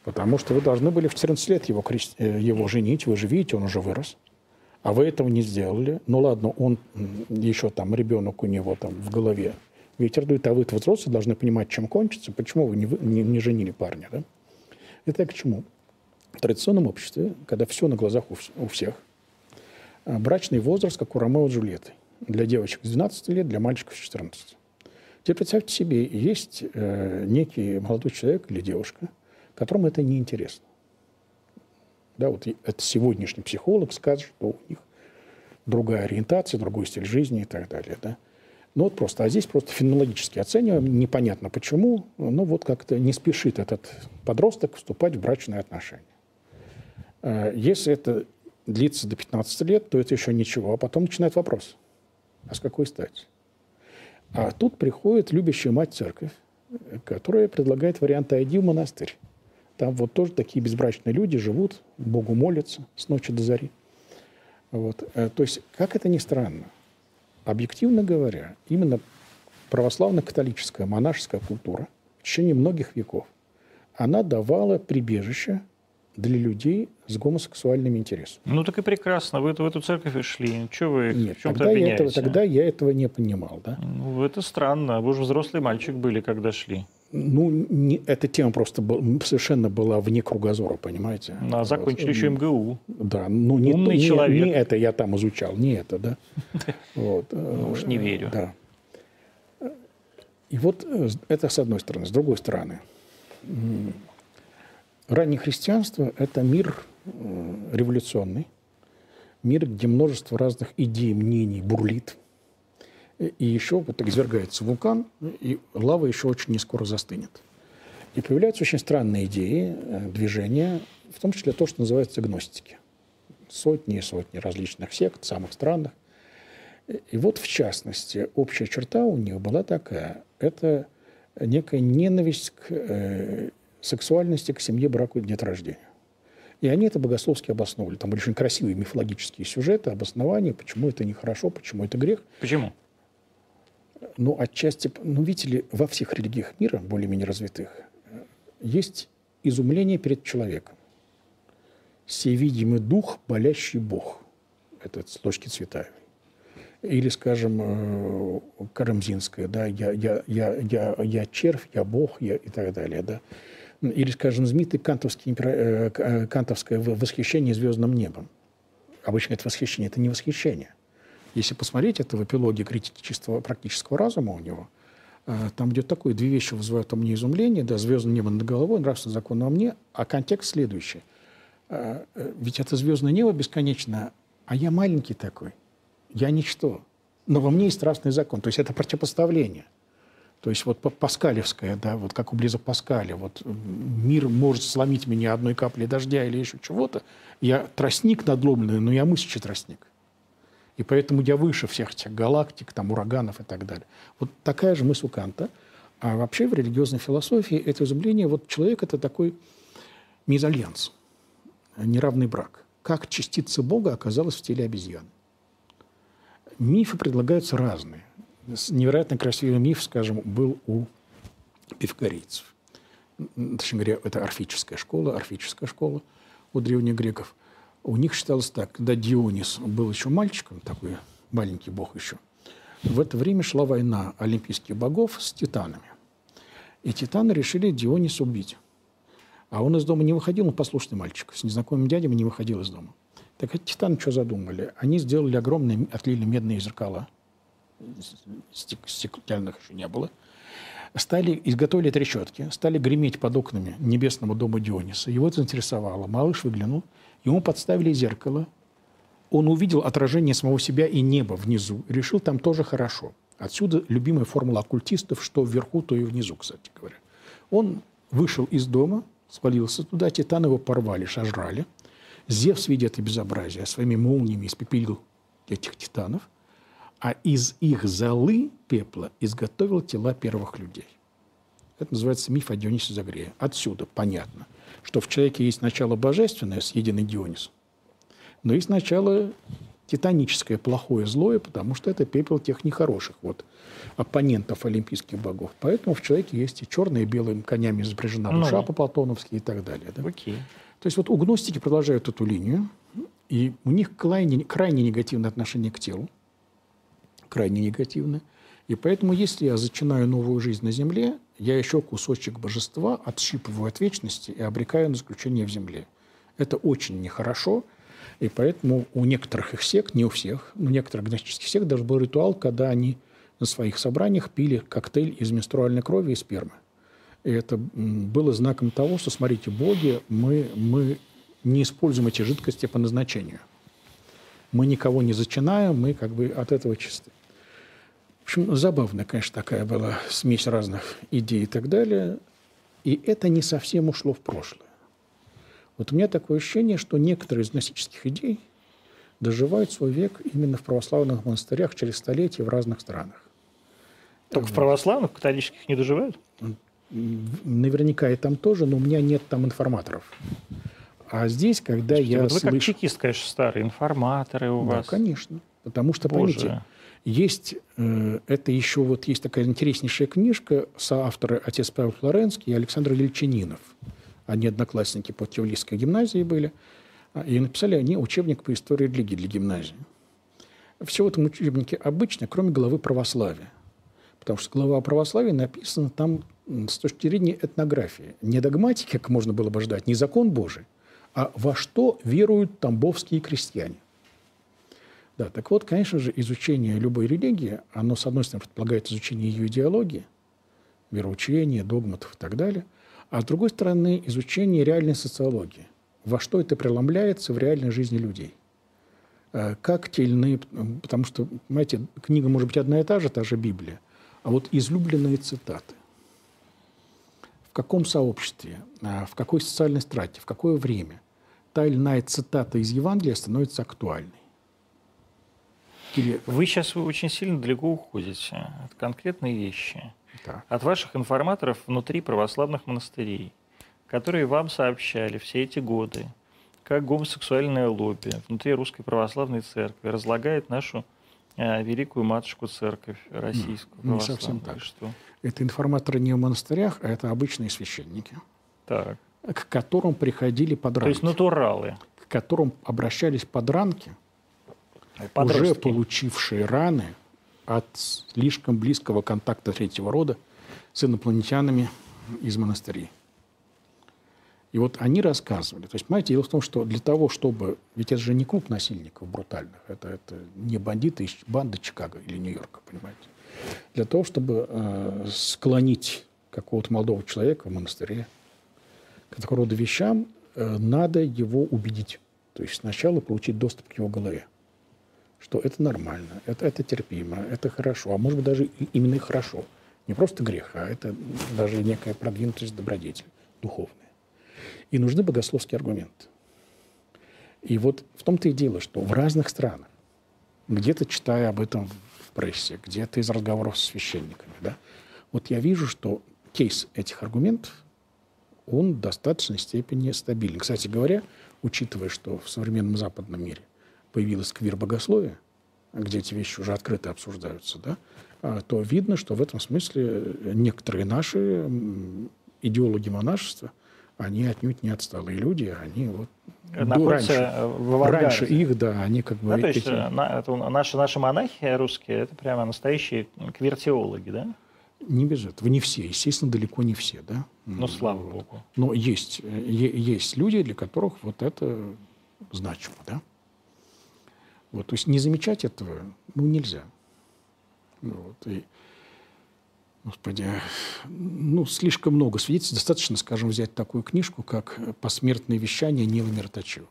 Потому что вы должны были в 14 лет его, крест- э, его женить, вы же видите, он уже вырос. А вы этого не сделали. Ну ладно, он еще там, ребенок у него там в голове ветер дует, а вы взрослые должны понимать, чем кончится. Почему вы не, не- не женили парня, да? Это к чему? В традиционном обществе, когда все на глазах у, у всех, а, брачный возраст, как у Ромео и Джульетты. Для девочек с 12 лет, для мальчиков с 14. Теперь представьте себе, есть э, некий молодой человек или девушка, которому это неинтересно. Да, вот это сегодняшний психолог скажет, что у них другая ориентация, другой стиль жизни и так далее. Да? Ну вот просто, а здесь просто фенологически оцениваем, непонятно почему, ну вот как-то не спешит этот подросток вступать в брачные отношения. Э, Если это длится до 15 лет, то это еще ничего, а потом начинает вопрос, а с какой стати? А тут приходит любящая мать церковь, которая предлагает вариант «иди в монастырь». Там вот тоже такие безбрачные люди живут, Богу молятся с ночи до зари. Вот. Э, То есть, как это ни странно, объективно говоря, именно православно-католическая монашеская культура в течение многих веков, она давала прибежище для людей с гомосексуальными интересами. Ну так и прекрасно, вы в эту церковь и шли. Чего вы Нет, в чем-то тогда я, этого, обвиняете? тогда я этого не понимал. Да? Ну, это странно. Вы же взрослый мальчик были, когда шли. Ну, не- эта тема просто был- совершенно была вне кругозора, понимаете? Ну, А закончили Вот. еще МГУ. Да, ну не, Умный то- не- человек. не это я там изучал, не это, да. <laughs> Вот, Ну уж не э, верю. Да. И вот э, это с одной стороны. С другой стороны, раннее христианство – это мир э, революционный, мир, где множество разных идей, мнений бурлит. И еще вот извергается вулкан, и лава еще очень не скоро застынет. И появляются очень странные идеи, э, движения, в том числе то, что называется гностики. Сотни и сотни различных сект, самых странных. И- И вот, в частности, общая черта у них была такая. Это некая ненависть к э, сексуальности, к семье, браку и деторождению. И они это богословски обосновывали. Там были очень красивые мифологические сюжеты, обоснования, почему это нехорошо, почему это грех. Почему? Ну, отчасти, ну, видите ли, во всех религиях мира, более-менее развитых, есть изумление перед человеком. Всевидимый дух, болящий Бог. Это с ложки Цветаевой. Или, скажем, э, Карамзинская, да, я, я, я, я, я червь, я Бог, я и так далее, да. Или, скажем, импера- э, э, кантовское в- восхищение звездным небом. Обычно это восхищение, это не восхищение. Если посмотреть это в эпилоге критики чистого практического разума у него, э, там идет такое, две вещи вызывают у меня изумление, да, звездное небо над головой, нравственный закон на мне, а контекст следующий. Ведь это звездное небо бесконечно, а я маленький такой, я ничто. Но во мне есть страстный закон, то есть это противопоставление. То есть вот па- паскалевская, да, вот как у Близа Паскаля, вот мир может сломить меня одной каплей дождя или еще чего-то. Я тростник надломленный, но я мыслящий тростник. И поэтому я выше всех этих галактик, там, ураганов и так далее. Вот такая же мысль у Канта. А вообще в религиозной философии это изумление, вот человек – это такой мезальянс, неравный брак. Как частица Бога оказалась в теле обезьяны. Мифы предлагаются разные. Невероятно красивый миф, скажем, был у пифагорейцев. Точнее говоря, это орфическая школа, орфическая школа у древних греков. У них считалось так, когда Дионис был еще мальчиком, такой маленький бог еще, в это время шла война олимпийских богов с титанами. И титаны решили Диониса убить. А он из дома не выходил, он послушный мальчик. С незнакомым дядей не выходил из дома. Так эти титаны что задумали? Они сделали огромные, отлили медные зеркала. Стек- Стеклянных еще не было. Стали, изготовили трещотки, стали греметь под окнами небесного дома Диониса. Его это заинтересовало. Малыш выглянул, ему подставили зеркало. Он увидел отражение самого себя и неба внизу. Решил, там тоже хорошо. Отсюда любимая формула оккультистов, что вверху, то и внизу, кстати говоря. Он вышел из дома, свалился туда, титаны его порвали, сожрали. Зевс, видя это безобразие, своими молниями испепелил этих титанов, а из их золы пепла изготовил тела первых людей. Это называется миф о Дионисе Загрея. Отсюда понятно, что в человеке есть начало божественное, съеденный Дионис, но есть начало титаническое плохое злое, потому что это пепел тех нехороших вот, оппонентов олимпийских богов. Поэтому в человеке есть и черные, и белыми конями изображена Ну. душа по-платоновски и так далее. Да? Окей. То есть вот у гностики продолжают эту линию, и у них крайне, крайне негативное отношение к телу, крайне негативное. И поэтому, если я зачинаю новую жизнь на земле, я еще кусочек божества отщипываю от вечности и обрекаю на заключение в земле. Это очень нехорошо, и поэтому у некоторых их сект, не у всех, у некоторых гностических сект даже был ритуал, когда они на своих собраниях пили коктейль из менструальной крови и спермы. И это было знаком того, что, смотрите, боги, мы, мы не используем эти жидкости по назначению. Мы никого не зачинаем, мы как бы от этого чисты. В общем, забавная, конечно, такая была смесь разных идей и так далее. И это не совсем ушло в прошлое. Вот у меня такое ощущение, что некоторые из гностических идей доживают свой век именно в православных монастырях через столетия в разных странах. Только в православных, католических не доживают? Наверняка и там тоже, но у меня нет там информаторов. А здесь, когда я вот вы как слышу... чекист, конечно, старый, информаторы у Да, вас. конечно. Потому что, Боже. поймите, есть, э, это еще вот есть такая интереснейшая книжка, соавторы отец Павел Флоренский и Александр Ельчининов. Они одноклассники по Тевлийской гимназии были. А, И написали они учебник по истории религии для гимназии. Все в этом учебнике обычно, кроме главы православия. Потому что глава о православии написана там с точки зрения этнографии. Не догматики, как можно было бы ждать, не закон Божий, а во что веруют тамбовские крестьяне. Да, так вот, конечно же, изучение любой религии, оно, с одной стороны, предполагает изучение ее идеологии, вероучения, догматов и так далее, а с другой стороны, изучение реальной социологии. Во что это преломляется в реальной жизни людей. Э, Как те или иные... Потому что, понимаете, книга может быть одна и та же, та же Библия, а вот излюбленные цитаты. В каком сообществе, а, в какой социальной страте, в какое время та или иная цитата из Евангелия становится актуальной. Или Вы сейчас очень сильно далеко уходите от конкретной вещи. так. От ваших информаторов внутри православных монастырей, которые вам сообщали все эти годы, как гомосексуальное лобби внутри Русской Православной Церкви разлагает нашу э, великую матушку церковь российскую не совсем православную. так. Что? Это информаторы не в монастырях, а это обычные священники, Так. К которым приходили То подранки, есть натуралы. к которым обращались подранки, уже подростки. получившие раны от слишком близкого контакта третьего рода с инопланетянами из монастырей. И вот они рассказывали. То есть, понимаете, дело в том, что для того, чтобы... Ведь это же не клуб насильников брутальных. Это, это не бандиты из банды Чикаго или Нью-Йорка, понимаете. Для того, чтобы э, склонить какого-то молодого человека в монастыре к такого рода вещам, э, надо его убедить. То есть сначала получить доступ к его голове что это нормально, это, это терпимо, это хорошо, а может быть даже именно хорошо. Не просто грех, а это даже некая продвинутость добродетель духовная. И нужны богословские аргументы. И вот в том-то и дело, что в разных странах, где-то читая об этом в прессе, где-то из разговоров с священниками, да, вот я вижу, что кейс этих аргументов, он в достаточной степени стабилен. Кстати говоря, учитывая, что в современном западном мире появилось квир-богословие, где эти вещи уже открыто обсуждаются, да, а, то видно, что в этом смысле некоторые наши идеологи монашества, они отнюдь не отсталые люди, они вот Находятся раньше, э, в авангарде. раньше их, да, они как бы Ну, то есть эти- э, на- это наши, наши монахи русские, это прямо настоящие квиртеологи, да? Не без этого. Не все, естественно, далеко не все, да. Ну, М, слава вот. богу. Но есть, э, есть люди, для которых вот это значимо, да. Вот, то есть не замечать этого, ну, нельзя. Ну, Вот, и, господи, ну, слишком много свидетельств. Достаточно, скажем, взять такую книжку, как «Посмертные вещания» Нила Миртачева.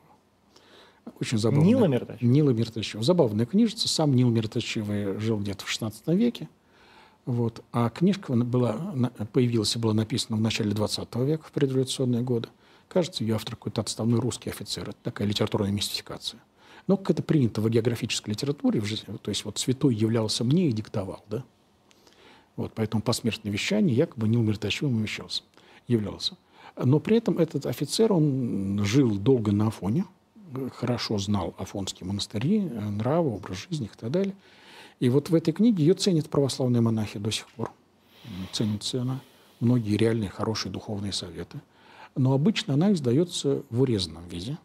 Очень забавная. Нила Миртачева? Нила Миртачева. Забавная книжица. Сам Нил Миртачев жил где-то в XVI веке. Вот. А книжка была, появилась и была написана в начале 20 века, в предреволюционные годы. Кажется, ее автор какой-то отставной русский офицер. Это такая литературная мистификация. Но как это принято в географической литературе, в жизни, то есть вот святой являлся мне и диктовал, да? Вот, поэтому посмертное вещание якобы Нил Миртачевым вещался, являлся. Но при этом этот офицер, он жил долго на Афоне, хорошо знал афонские монастыри, нравы, образ жизни и так далее. И вот в этой книге ее ценят православные монахи до сих пор. Ценится она. Многие реальные хорошие духовные советы. Но обычно она издается в урезанном виде.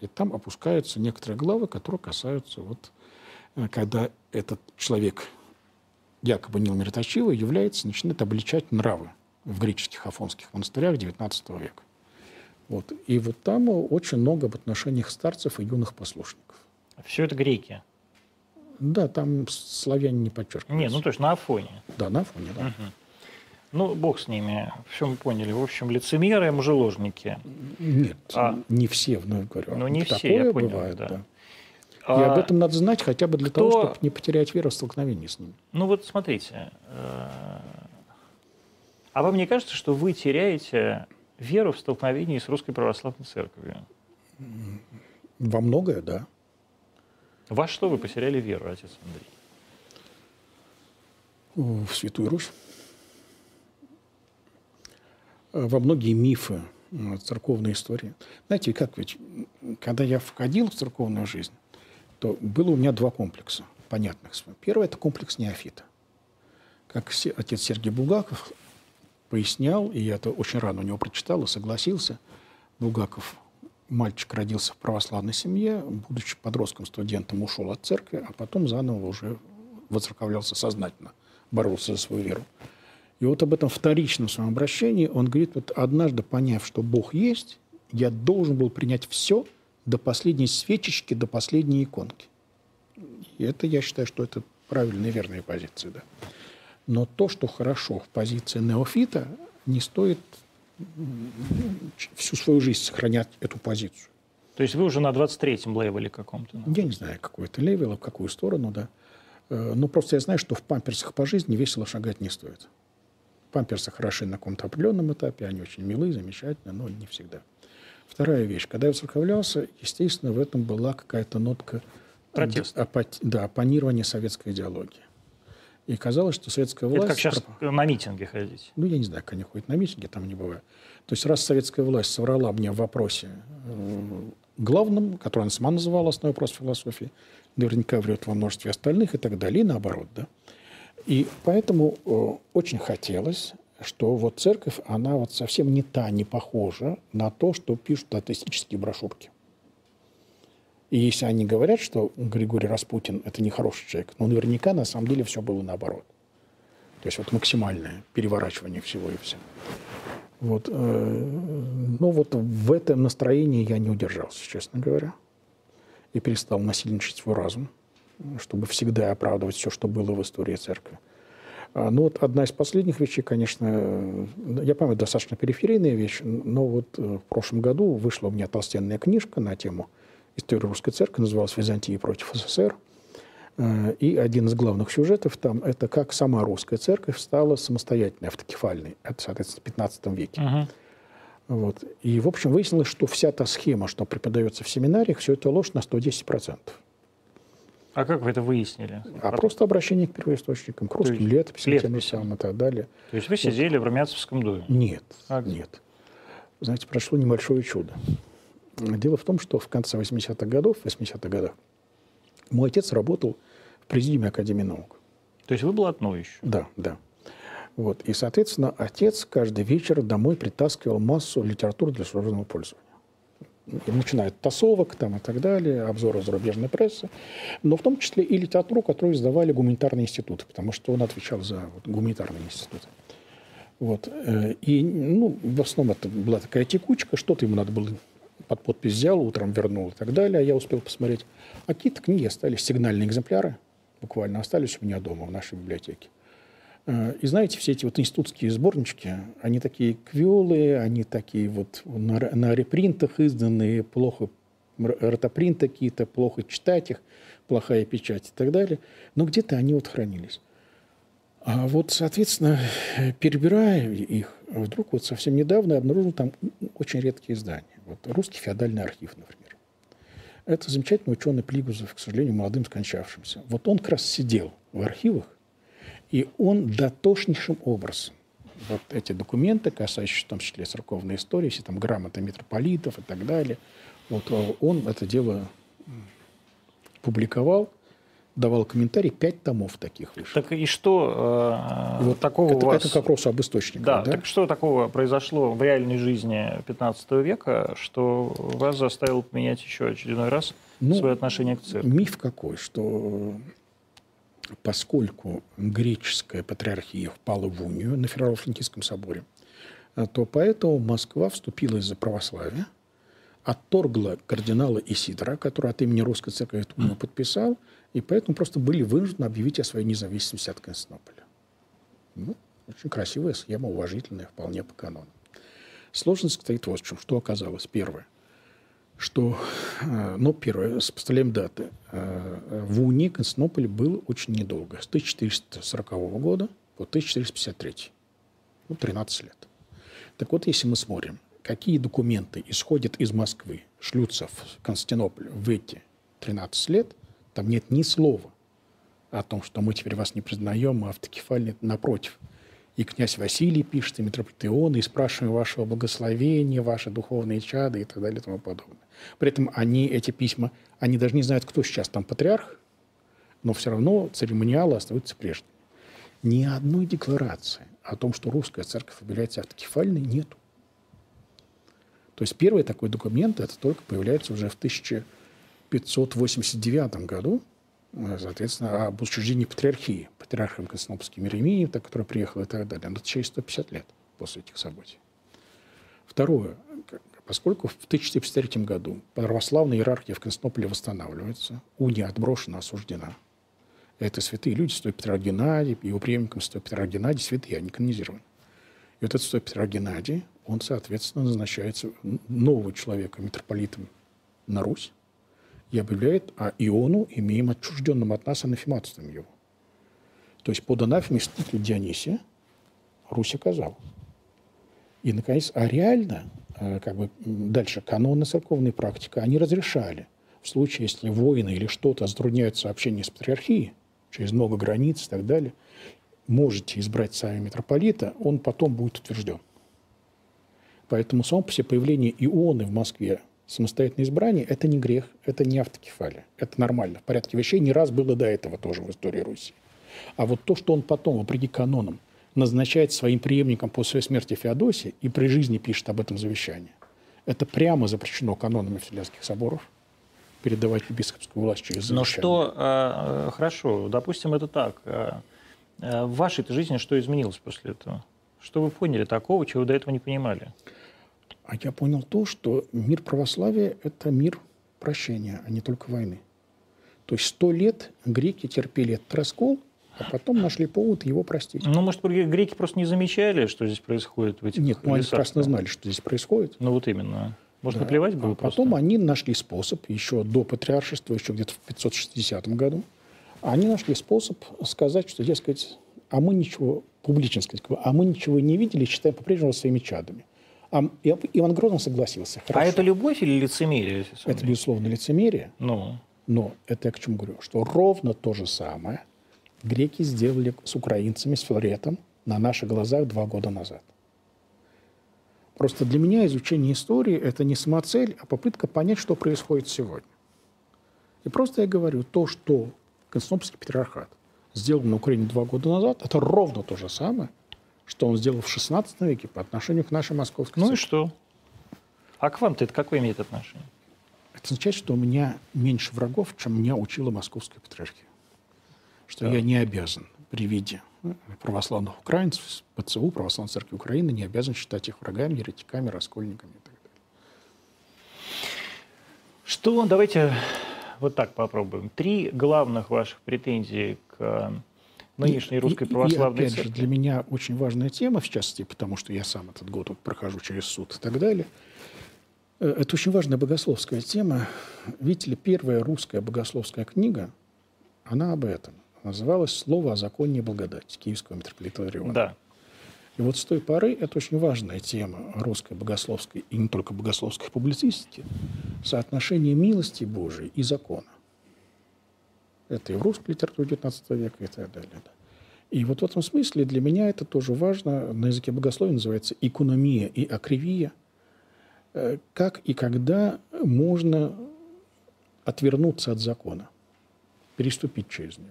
И там опускаются некоторые главы, которые касаются вот, э, когда этот человек, якобы Нил Мироточивый, является, начинает обличать нравы в греческих афонских монастырях XIX века. Вот. И вот там очень много об отношениях старцев и юных послушников. Все это греки. Да, там славяне не подчеркиваются. Не, ну то есть на Афоне. Да, на фоне, да. Ну, бог с ними, все мы поняли. В общем, лицемеры, мужеложники. Нет, А- не все, вновь говорю. Ну, не все, Такое я понял, бывает, да. да. И А, об этом надо знать хотя бы для того, кто- чтобы не потерять веру в столкновении с ними. Ну вот смотрите, э, а вам не кажется, что вы теряете веру в столкновении с Русской Православной Церковью? Во многое, да. Во что вы потеряли веру, отец Андрей? в Святую Русь. Э, Во многие мифы, церковные истории. Знаете, как ведь, когда я входил в церковную жизнь, то было у меня два комплекса понятных. Первый – это комплекс неофита. Как отец Сергей Булгаков пояснял, и я это очень рано у него прочитал и согласился, Булгаков, мальчик родился в православной семье, будучи подростком, студентом, ушел от церкви, а потом заново уже воцерковлялся сознательно, боролся за свою веру. И вот об этом вторичном своем обращении он говорит, вот однажды поняв, что Бог есть, я должен был принять все до последней свечечки, до последней иконки. И это, я считаю, что это правильная верная позиция, да. Но то, что хорошо в позиции неофита, не стоит всю свою жизнь сохранять эту позицию. То есть вы уже на 23-м level е каком-то? Я не знаю, какой это level, в какую сторону, да. Э, Но просто я знаю, что в памперсах по жизни весело шагать не стоит. Памперсы хороши на каком-то определенном этапе, они очень милы, замечательны, но не всегда. Вторая вещь. Когда я церковлялся, естественно, в этом была какая-то нотка Протест. оппо- да, оппонирования советской идеологии. И казалось, что советская власть... Это как сейчас на митинги ходить. ну, я не знаю, как они ходят на митинги, там не бывает. То есть раз советская власть соврала мне в вопросе э, главном, который она сама называла основной вопрос философии, наверняка врет во множестве остальных и так далее, и наоборот, да. И поэтому э, очень хотелось, что вот церковь, она вот совсем не та, не похожа на то, что пишут атеистические брошюрки. И если они говорят, что Григорий Распутин – это нехороший человек, но наверняка на самом деле все было наоборот. То есть вот максимальное переворачивание всего и всего. Вот, э, ну вот в этом настроении я не удержался, честно говоря. И перестал насильничать свой разум, чтобы всегда оправдывать все, что было в истории церкви. А, Ну вот одна из последних вещей, конечно, э, я понимаю, достаточно периферийная вещь, но вот э, в прошлом году вышла у меня толстенная книжка на тему истории русской церкви, называлась «Византия против СССР». Э, И один из главных сюжетов там – это как сама русская церковь стала самостоятельной, автокефальной. Это, соответственно, в 15 веке. Мгм. Вот. И, в общем, выяснилось, что вся та схема, что преподается в семинариях, все это ложь на 110%. А как вы это выяснили? А просто обращение к первоисточникам, к русским есть летописям, тем и летописям. и так далее. То есть вы сидели в Румянцевском доме? Нет, А нет. Знаете, прошло небольшое чудо. Дело в том, что в конце 80-х годов, 80-х годах, мой отец работал в президиуме Академии наук. То есть вы блатной еще? Да, да. Вот. И, соответственно, отец каждый вечер домой притаскивал массу литературы для служебного пользования. Начиная от тасовок там, и так далее, обзоры зарубежной прессы, но в том числе и литературу, которую издавали гуманитарные институты, потому что он отвечал за вот, гуманитарные институты. Вот. э, И ну, в основном это была такая текучка, что-то ему надо было под подпись взял, утром вернул и так далее. Я успел посмотреть. А какие-то книги остались, сигнальные экземпляры, буквально остались у меня дома в нашей библиотеке. Э, И знаете, все эти вот институтские сборнички, они такие квелые, они такие вот на, на репринтах изданные, плохо р- ротопринт какие-то, плохо читать их, плохая печать и так далее. Но где-то они вот хранились. А вот, соответственно, перебирая их, вдруг вот совсем недавно обнаружил там очень редкие издания. Вот русский феодальный архив, например. Это замечательный ученый Плигузов, к сожалению, молодым скончавшимся. Вот он как раз сидел в архивах, и он дотошнейшим образом вот эти документы, касающиеся в том числе церковной истории, все там грамоты митрополитов и так далее, Вот э, он это дело публиковал, давал комментарий, пять томов таких вышло. Так и что э, вот такого это, у вас... это к вопросу об источниках. Да, да? так что такого произошло в реальной жизни 15 века, что вас заставило поменять еще очередной раз Ну, свое отношение к церкви? Миф какой, что э, поскольку греческая патриархия впала в унию на Ферово-Флинкийском соборе, э, то поэтому Москва вступила из-за православия, отторгла кардинала Исидора, который от имени Русской Церкви эту подписал, и поэтому просто были вынуждены объявить о своей независимости от Константинополя. Ну, очень красивая схема, уважительная, вполне по канону. Сложность стоит вот в чем. Что оказалось? Первое что, э, ну, первое, с поставляем даты. Э, В Унии Константинополь был очень недолго, с 1440 года по 1453. Ну, 13 лет. Так вот, если мы смотрим, какие документы исходят из Москвы, шлются в Константинополь в эти 13 лет, там нет ни слова о том, что мы теперь вас не признаем, мы автокефальны, напротив. И князь Василий пишет, и митрополит Ион, и спрашиваем вашего благословения, ваши духовные чады и так далее и тому подобное. При этом они, эти письма, они даже не знают, кто сейчас там патриарх, но все равно церемониалы остаются прежними. Ни одной декларации о том, что русская церковь является автокефальной, нету. То есть первый такой документ, это только появляется уже в 1589 году, э, соответственно, об учреждении патриархии, патриархом Константинопольским Иеремием, так, который приехал и так далее. Это через 150 лет после этих событий. Второе. Поскольку в 1453 году православная иерархия в Константинополе восстанавливается, уния отброшена, осуждена. Это святые люди, святой Петр Геннадий, его преемником святой Петр Геннадий, святые, они канонизированы. И вот этот святой Петр Геннадий, он, соответственно, назначается нового человека митрополитом на Русь и объявляет, а Иону имеем отчужденным от нас анафематством его. То есть под анафемой святителя Дионисия Русь оказала. И, наконец, а реально, э, как бы дальше, каноны церковной практика, они разрешали в случае, если воины или что-то затрудняют сообщение с патриархией, через много границ и так далее, можете избрать сами митрополита, он потом будет утвержден. Поэтому само по себе появление ионы в Москве, самостоятельное избрание, это не грех, это не автокефалия. Это нормально. В порядке вещей не раз было до этого тоже в истории Руси. А вот то, что он потом, вопреки канонам, назначает своим преемником после смерти Феодосия и при жизни пишет об этом завещание, это прямо запрещено канонами Вселенских соборов передавать епископскую власть через Но завещание. что, э, э, хорошо, допустим, это так. э, В вашей жизни что изменилось после этого? Что вы поняли такого, чего вы до этого не понимали? А я понял то, что мир православия – это мир прощения, а не только войны. То есть сто лет греки терпели этот раскол, а потом нашли повод его простить. Ну, может, гре- греки просто не замечали, что здесь происходит в этих Нет, ну они прекрасно знали, что здесь происходит. Ну, вот именно. Может, Да. наплевать было А просто? потом они нашли способ, еще до патриаршества, еще где-то в 560 году, они нашли способ сказать, что, дескать, а мы ничего, публично сказать, а мы ничего не видели, считаем по-прежнему своими чадами. А Иван Грозный согласился. А Хорошо. это любовь или лицемерие? Это, безусловно, лицемерие. Ну, Но это я к чему говорю? Что ровно то же самое греки сделали с украинцами, с Филаретом на наших глазах два года назад. Просто для меня изучение истории – это не самоцель, а попытка понять, что происходит сегодня. И просто я говорю, то, что Константинопольский патриархат сделал на Украине два года назад, это ровно то же самое, что он сделал в XVI веке по отношению к нашей московской ну и церкви. что? А к вам-то это какое имеет отношение? Это означает, что у меня меньше врагов, чем меня учила московская патриархия. Что я не обязан при виде православных украинцев, ПЦУ, Православной Церкви Украины, не обязан считать их врагами, еретиками, раскольниками и так далее. Что, давайте вот так попробуем. Три главных ваших претензий к э, нынешней русской и- православной и, опять церкви. же, для меня очень важная тема, в частности, потому что я сам этот год вот прохожу через суд и так далее. Э, Это очень важная богословская тема. Видите ли, первая русская богословская книга, она об этом. Называлась «Слово о законе и благодати» киевского митрополита Лариона. Да. И вот с той поры это очень важная тема русской богословской и не только богословской публицистики – соотношение милости Божией и закона. Это и в русской литературе XIX века и так далее. да. И вот в этом смысле для меня это тоже важно. На языке богословия называется икономия и акривия. Э, Как и когда можно отвернуться от закона, переступить через него.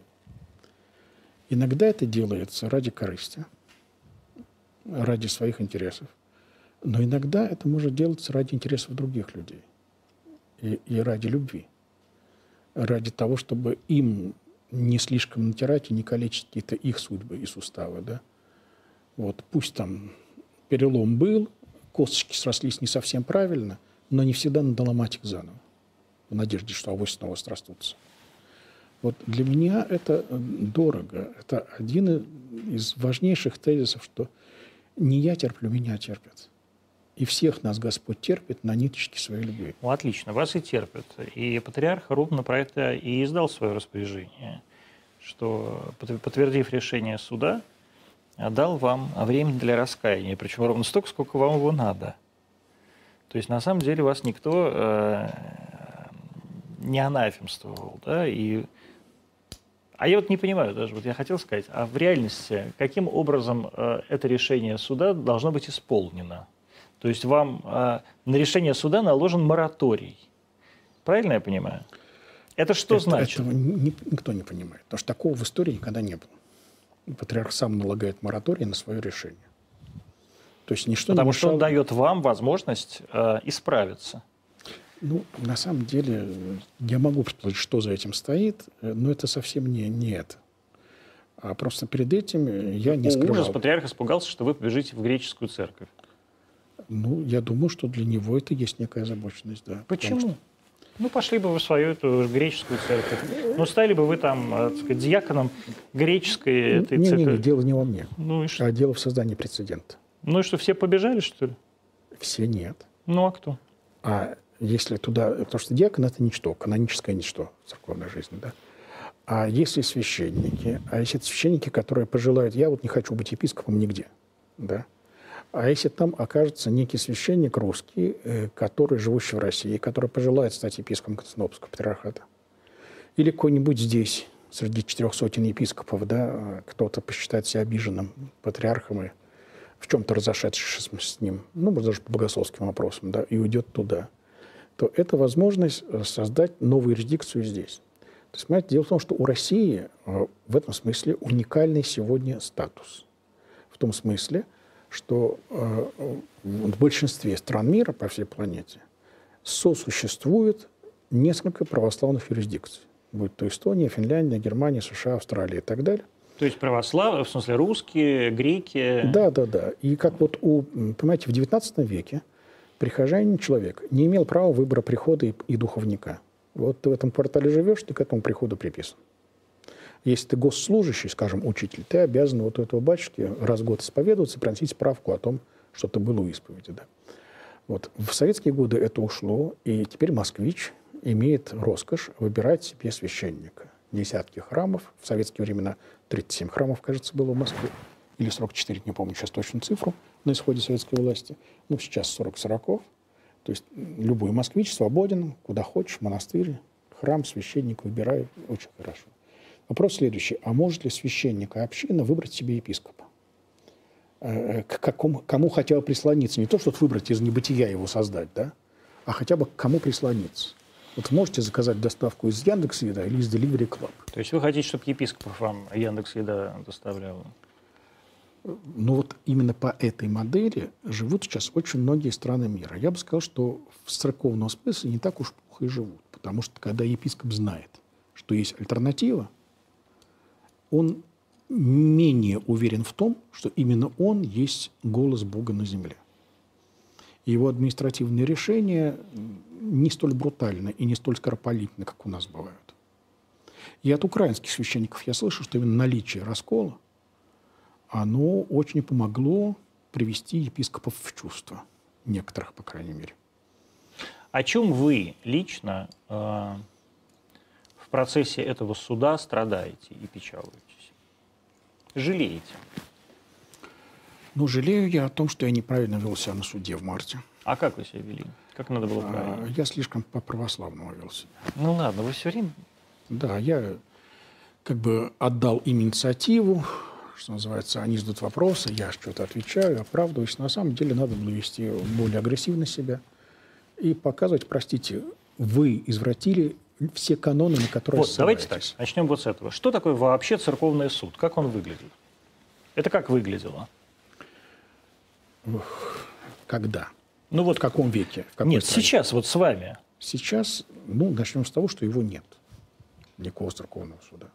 Иногда это делается ради корысти, ради своих интересов. Но иногда это может делаться ради интересов других людей и, и ради любви. Ради того, чтобы им не слишком натирать и не калечить какие-то их судьбы и суставы. Да? Вот, пусть там перелом был, косточки срослись не совсем правильно, но не всегда надо ломать их заново в надежде, что авось снова срастутся. Вот для меня это э, дорого. Это один из важнейших тезисов, что не я терплю, меня терпят. И всех нас Господь терпит на ниточке своей любви. Ну, отлично, вас и терпят. И патриарх ровно про это и издал свое распоряжение, что, под- подтвердив решение суда, дал вам время для раскаяния, причем ровно столько, сколько вам его надо. То есть, на самом деле, вас никто э, не анафемствовал, да, и... А я вот не понимаю даже, вот я хотел сказать, а в реальности каким образом э, это решение суда должно быть исполнено? То есть вам э, на решение суда наложен мораторий. Правильно я понимаю? Это что Это- значит? Этого ни- никто не понимает. Потому что такого в истории никогда не было. Патриарх сам налагает мораторий на свое решение. То есть ничто Потому не что он мешало- дает вам возможность э, исправиться. Ну, на самом деле, я могу предположить, что за этим стоит, но это совсем не, не это. А просто перед этим я не О, скрывал. Ужас, патриарх испугался, что вы побежите в греческую церковь. Ну, я думаю, что для него это есть некая озабоченность, да. Почему? что- Ну, пошли бы вы в свою эту греческую церковь. Ну, стали бы вы там, э, так сказать, диаконом греческой этой Не, не, не, церкви. дело не во мне, Ну и что? а дело в создании прецедента. Ну и что, все побежали, что ли? Все нет. Ну, а кто? А если туда... Потому что диакон – это ничто, каноническое ничто в церковной жизни, да. А если священники, а если это священники, которые пожелают, я вот не хочу быть епископом нигде, да. А если там окажется некий священник русский, э, который, живущий в России, который пожелает стать епископом Константинопольского патриархата, или какой-нибудь здесь, среди четырех сотен епископов, да, э, кто-то посчитает себя обиженным патриархом и в чем-то разошедшись с ним, ну, может, даже по богословским вопросам, да, и уйдет туда, то это возможность э, создать новую юрисдикцию здесь. То есть, понимаете, дело в том, что у России в этом смысле уникальный сегодня статус. В том смысле, что э, в большинстве стран мира по всей планете сосуществует несколько православных юрисдикций. Будь то Эстония, Финляндия, Германия, США, Австралия и так далее. То есть православные, в смысле русские, греки. Да, да, да. И как вот у, понимаете, в XIX веке прихожанин человек не имел права выбора прихода и, и духовника. Вот ты в этом квартале живешь, ты к этому приходу приписан. Если ты госслужащий, скажем, учитель, ты обязан вот у этого батюшки раз в год исповедоваться, приносить справку о том, что ты был у исповеди. Да. Вот. В советские годы это ушло, и теперь москвич имеет роскошь выбирать себе священника. Десятки храмов. В советские времена 37 храмов, кажется, было в Москве. Или 44, не помню сейчас точную цифру, на исходе советской власти. Ну, сейчас 40 сороков. То есть любой москвич свободен, куда хочешь, монастырь, храм, священник, выбирай. Очень хорошо. Вопрос следующий. А может ли священник и община выбрать себе епископа? Э, К какому, кому хотя бы прислониться? Не то, что выбрать из небытия его создать, да? а хотя бы к кому прислониться. Вот можете заказать доставку из Яндекс.Еда или из Delivery Club. То есть вы хотите, чтобы епископов вам Яндекс Еда доставляла? Но вот именно по этой модели живут сейчас очень многие страны мира. Я бы сказал, что в церковном смысле не так уж плохо и живут. Потому что когда епископ знает, что есть альтернатива, он менее уверен в том, что именно он есть голос Бога на земле. Его административные решения не столь брутальны и не столь скоропалительны, как у нас бывают. И от украинских священников я слышу, что именно наличие раскола оно очень помогло привести епископов в чувство. Некоторых, по крайней мере. О чем вы лично э, в процессе этого суда страдаете и печалуетесь? Жалеете? Ну, жалею я о том, что я неправильно вел себя на суде в марте. А как вы себя вели? Как надо было А, правильно? Я слишком по-православному вел себя. Ну ладно, вы все время... Да, я как бы отдал им инициативу, что называется, они задают вопросы, я что-то отвечаю, оправдываюсь. На самом деле надо было вести более агрессивно себя, и показывать, простите, вы извратили все каноны, на которые Вот, давайте так, начнем вот с этого. Что такое вообще церковный суд? Как он выглядит? Это как выглядело? Когда? Ну вот В каком веке? В какой Нет, стране? сейчас вот с вами. Сейчас, ну, начнем с того, что его нет. Никакого церковного суда.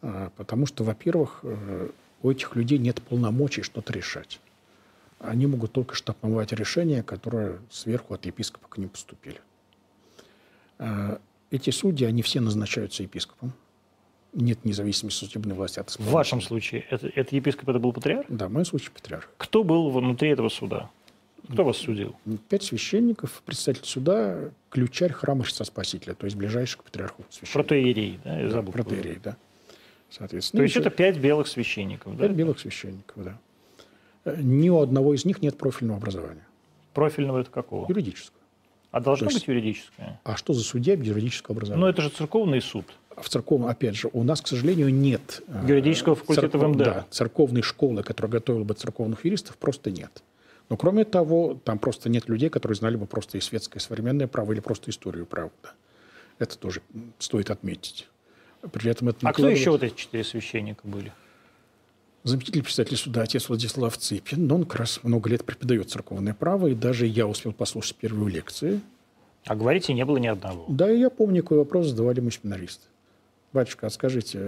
А, Потому что, во-первых, э, у этих людей нет полномочий что-то решать. Они могут только штамповать решения, которые сверху от епископа к ним поступили. А, Эти судьи, они все назначаются епископом. Нет независимости судебной власти от В вашем случае это, это епископ, это был патриарх? Да, в моем случае патриарх. Кто был внутри этого суда? Кто вас судил? Пять священников, представитель суда, ключарь храма Христа Спасителя, то есть ближайший к патриарху священник. Протоиерей, да? Я забыл. Протеерей, да. Соответственно. То есть это пять белых священников, да? Пять белых священников, да. Э, Ни у одного из них нет профильного образования, Профильного это какого? юридического. А должно То есть- быть юридическое? А что за судья без юридического образования? Ну, это же церковный суд. В церковном, опять же, у нас, к сожалению, нет... э, Юридического факультета в МДА. Да, церковной школы, которая готовила бы церковных юристов, просто нет. Но кроме того, там просто нет людей, которые знали бы просто и светское, и современное право, или просто историю права. да. Это тоже стоит отметить. При этом это А кто еще вот эти четыре священника были? Заместитель председателя суда отец Владислав Цыпин, но он как раз много лет преподает церковное право, и даже я успел послушать первую лекцию. А говорите, не было ни одного. Да, и я помню, какой вопрос задавали мы семинаристы. Батюшка, а скажите,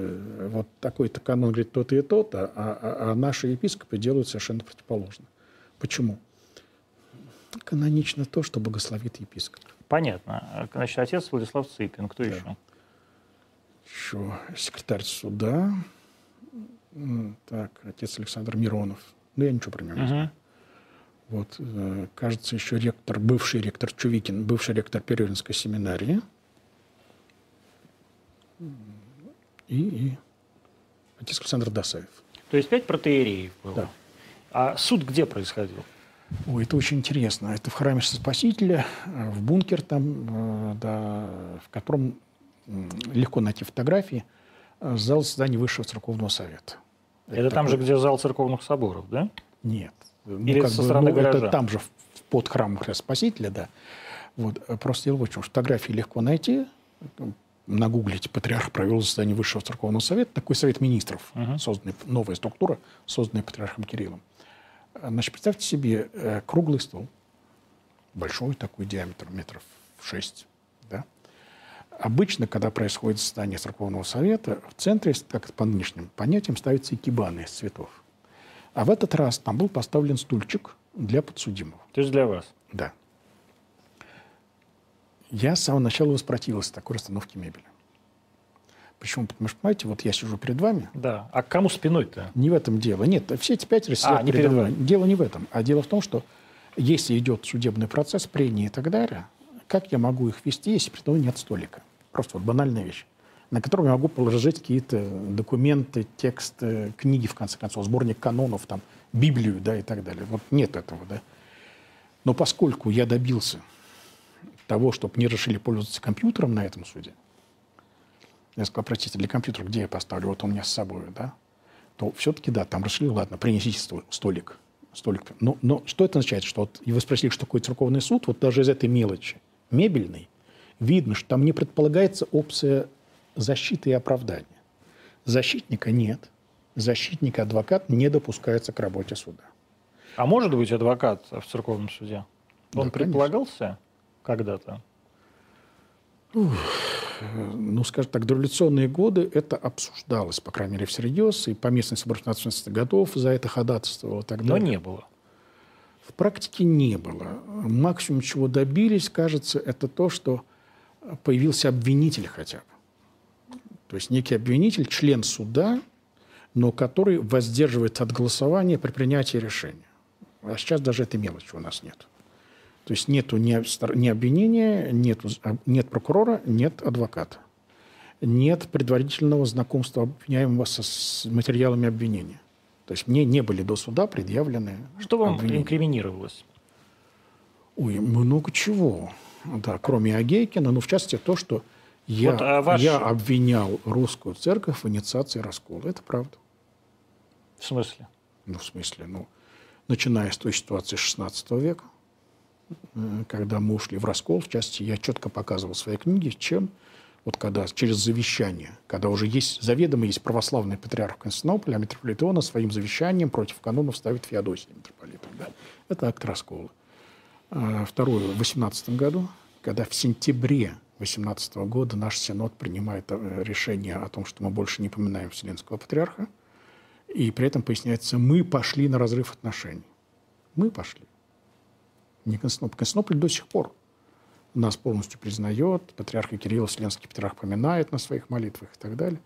вот такой-то канон говорит то-то и то-то, а, а- а наши епископы делают совершенно противоположно. Почему? Канонично то, что благословит епископ. Понятно. Значит, отец Владислав Цыпин. Кто еще? Еще секретарь суда. Так, отец Александр Миронов. Ну, я ничего про него не знаю. Мгм. Вот, э, кажется, еще ректор, бывший ректор Чувикин, бывший ректор Перевинской семинарии. И, и отец Александр Досаев. То есть пять протеереев было. Да. А суд где происходил? Ой, это очень интересно. Это в храме Спасителя, э, в бункер там, э, да, в котором легко найти фотографии, зал заседаний Высшего церковного совета. Это, там же, такой- где зал церковных соборов, да? Нет. Ну, Или как со бы, стороны ну, это гаража? там же, под храмом Христа Спасителя, да. Вот. э, Просто дело в чем. Фотографии легко найти. Нагуглите, патриарх провел заседание Высшего Церковного Совета. Такой совет министров, созданный, новая структура, созданная патриархом Кириллом. Э, Значит, представьте себе э, круглый стол, большой такой диаметр, метров 6, да. Обычно, когда происходит заседание Церковного Совета, в центре, как по нынешним понятиям, ставятся икебаны из цветов. А в этот раз там был поставлен стульчик для подсудимого. То есть для вас. Да. Я с самого начала воспротивился такой расстановке мебели. Почему? Потому что, понимаете, вот я сижу перед вами, Да. А к кому спиной-то? не в этом дело. Нет, все эти пятеро сидят А, не передо перед мной. Дело не в этом. А дело в том, что если идет судебный процесс, прения и так далее, как я могу их вести, если передо мной нет столика? Просто вот банальная вещь на котором я могу положить какие-то документы, тексты, книги, в конце концов, сборник канонов, там, Библию, да, и так далее. Вот нет этого, да. Но поскольку я добился того, чтобы мне разрешили пользоваться компьютером на этом суде, я сказал, простите, для компьютера где я поставлю? Вот он у меня с собой, да? То все-таки, да, там разрешили, ладно, принесите сто- столик. столик. Но, но что это означает? Что вот, и вы спросили, что такое церковный суд, вот даже из этой мелочи, мебельной, видно, что там не предполагается опция защиты и оправдания. Защитника нет. Защитник и адвокат не допускается к работе суда. А может быть адвокат в церковном суде? Он Да, предполагался когда-то? ну, скажем так, дореволюционные годы это обсуждалось, по крайней мере, всерьез, и по местной собор 15 годов за это ходатайствовало так Но далее. не было. В практике не было. Максимум, чего добились, кажется, это то, что появился обвинитель хотя бы. То есть некий обвинитель, член суда, но который воздерживается от голосования при принятии решения. А сейчас даже этой мелочи у нас нет. То есть нету ни, обвинения, нету, нет прокурора, нет адвоката. Нет предварительного знакомства обвиняемого с материалами обвинения. То есть мне не были до суда предъявлены Что вам обвинения. инкриминировалось? Ой, много чего. Да, кроме Агейкина, но в частности то, что я, Вот, а ваш- я обвинял русскую церковь в инициации раскола. Это правда. В смысле? Ну, в смысле, ну, начиная с той ситуации XVI века, э, когда мы ушли в раскол, в частности, я четко показывал в своей книге, чем вот когда через завещание, когда уже есть, заведомо есть православный патриарх Константинополя, а митрополит Иона своим завещанием против канонов ставит Феодосия митрополитом. Да? Это акт раскола. А, Второе, в 18 году, когда в сентябре 18 года наш Синод принимает э, решение о том, что мы больше не поминаем Вселенского Патриарха, и при этом поясняется, мы пошли на разрыв отношений. Мы пошли. Не Константинополь. Константинополь до сих пор нас полностью признает, патриарха Кирилла Вселенский Патриарх поминает на своих молитвах и так далее.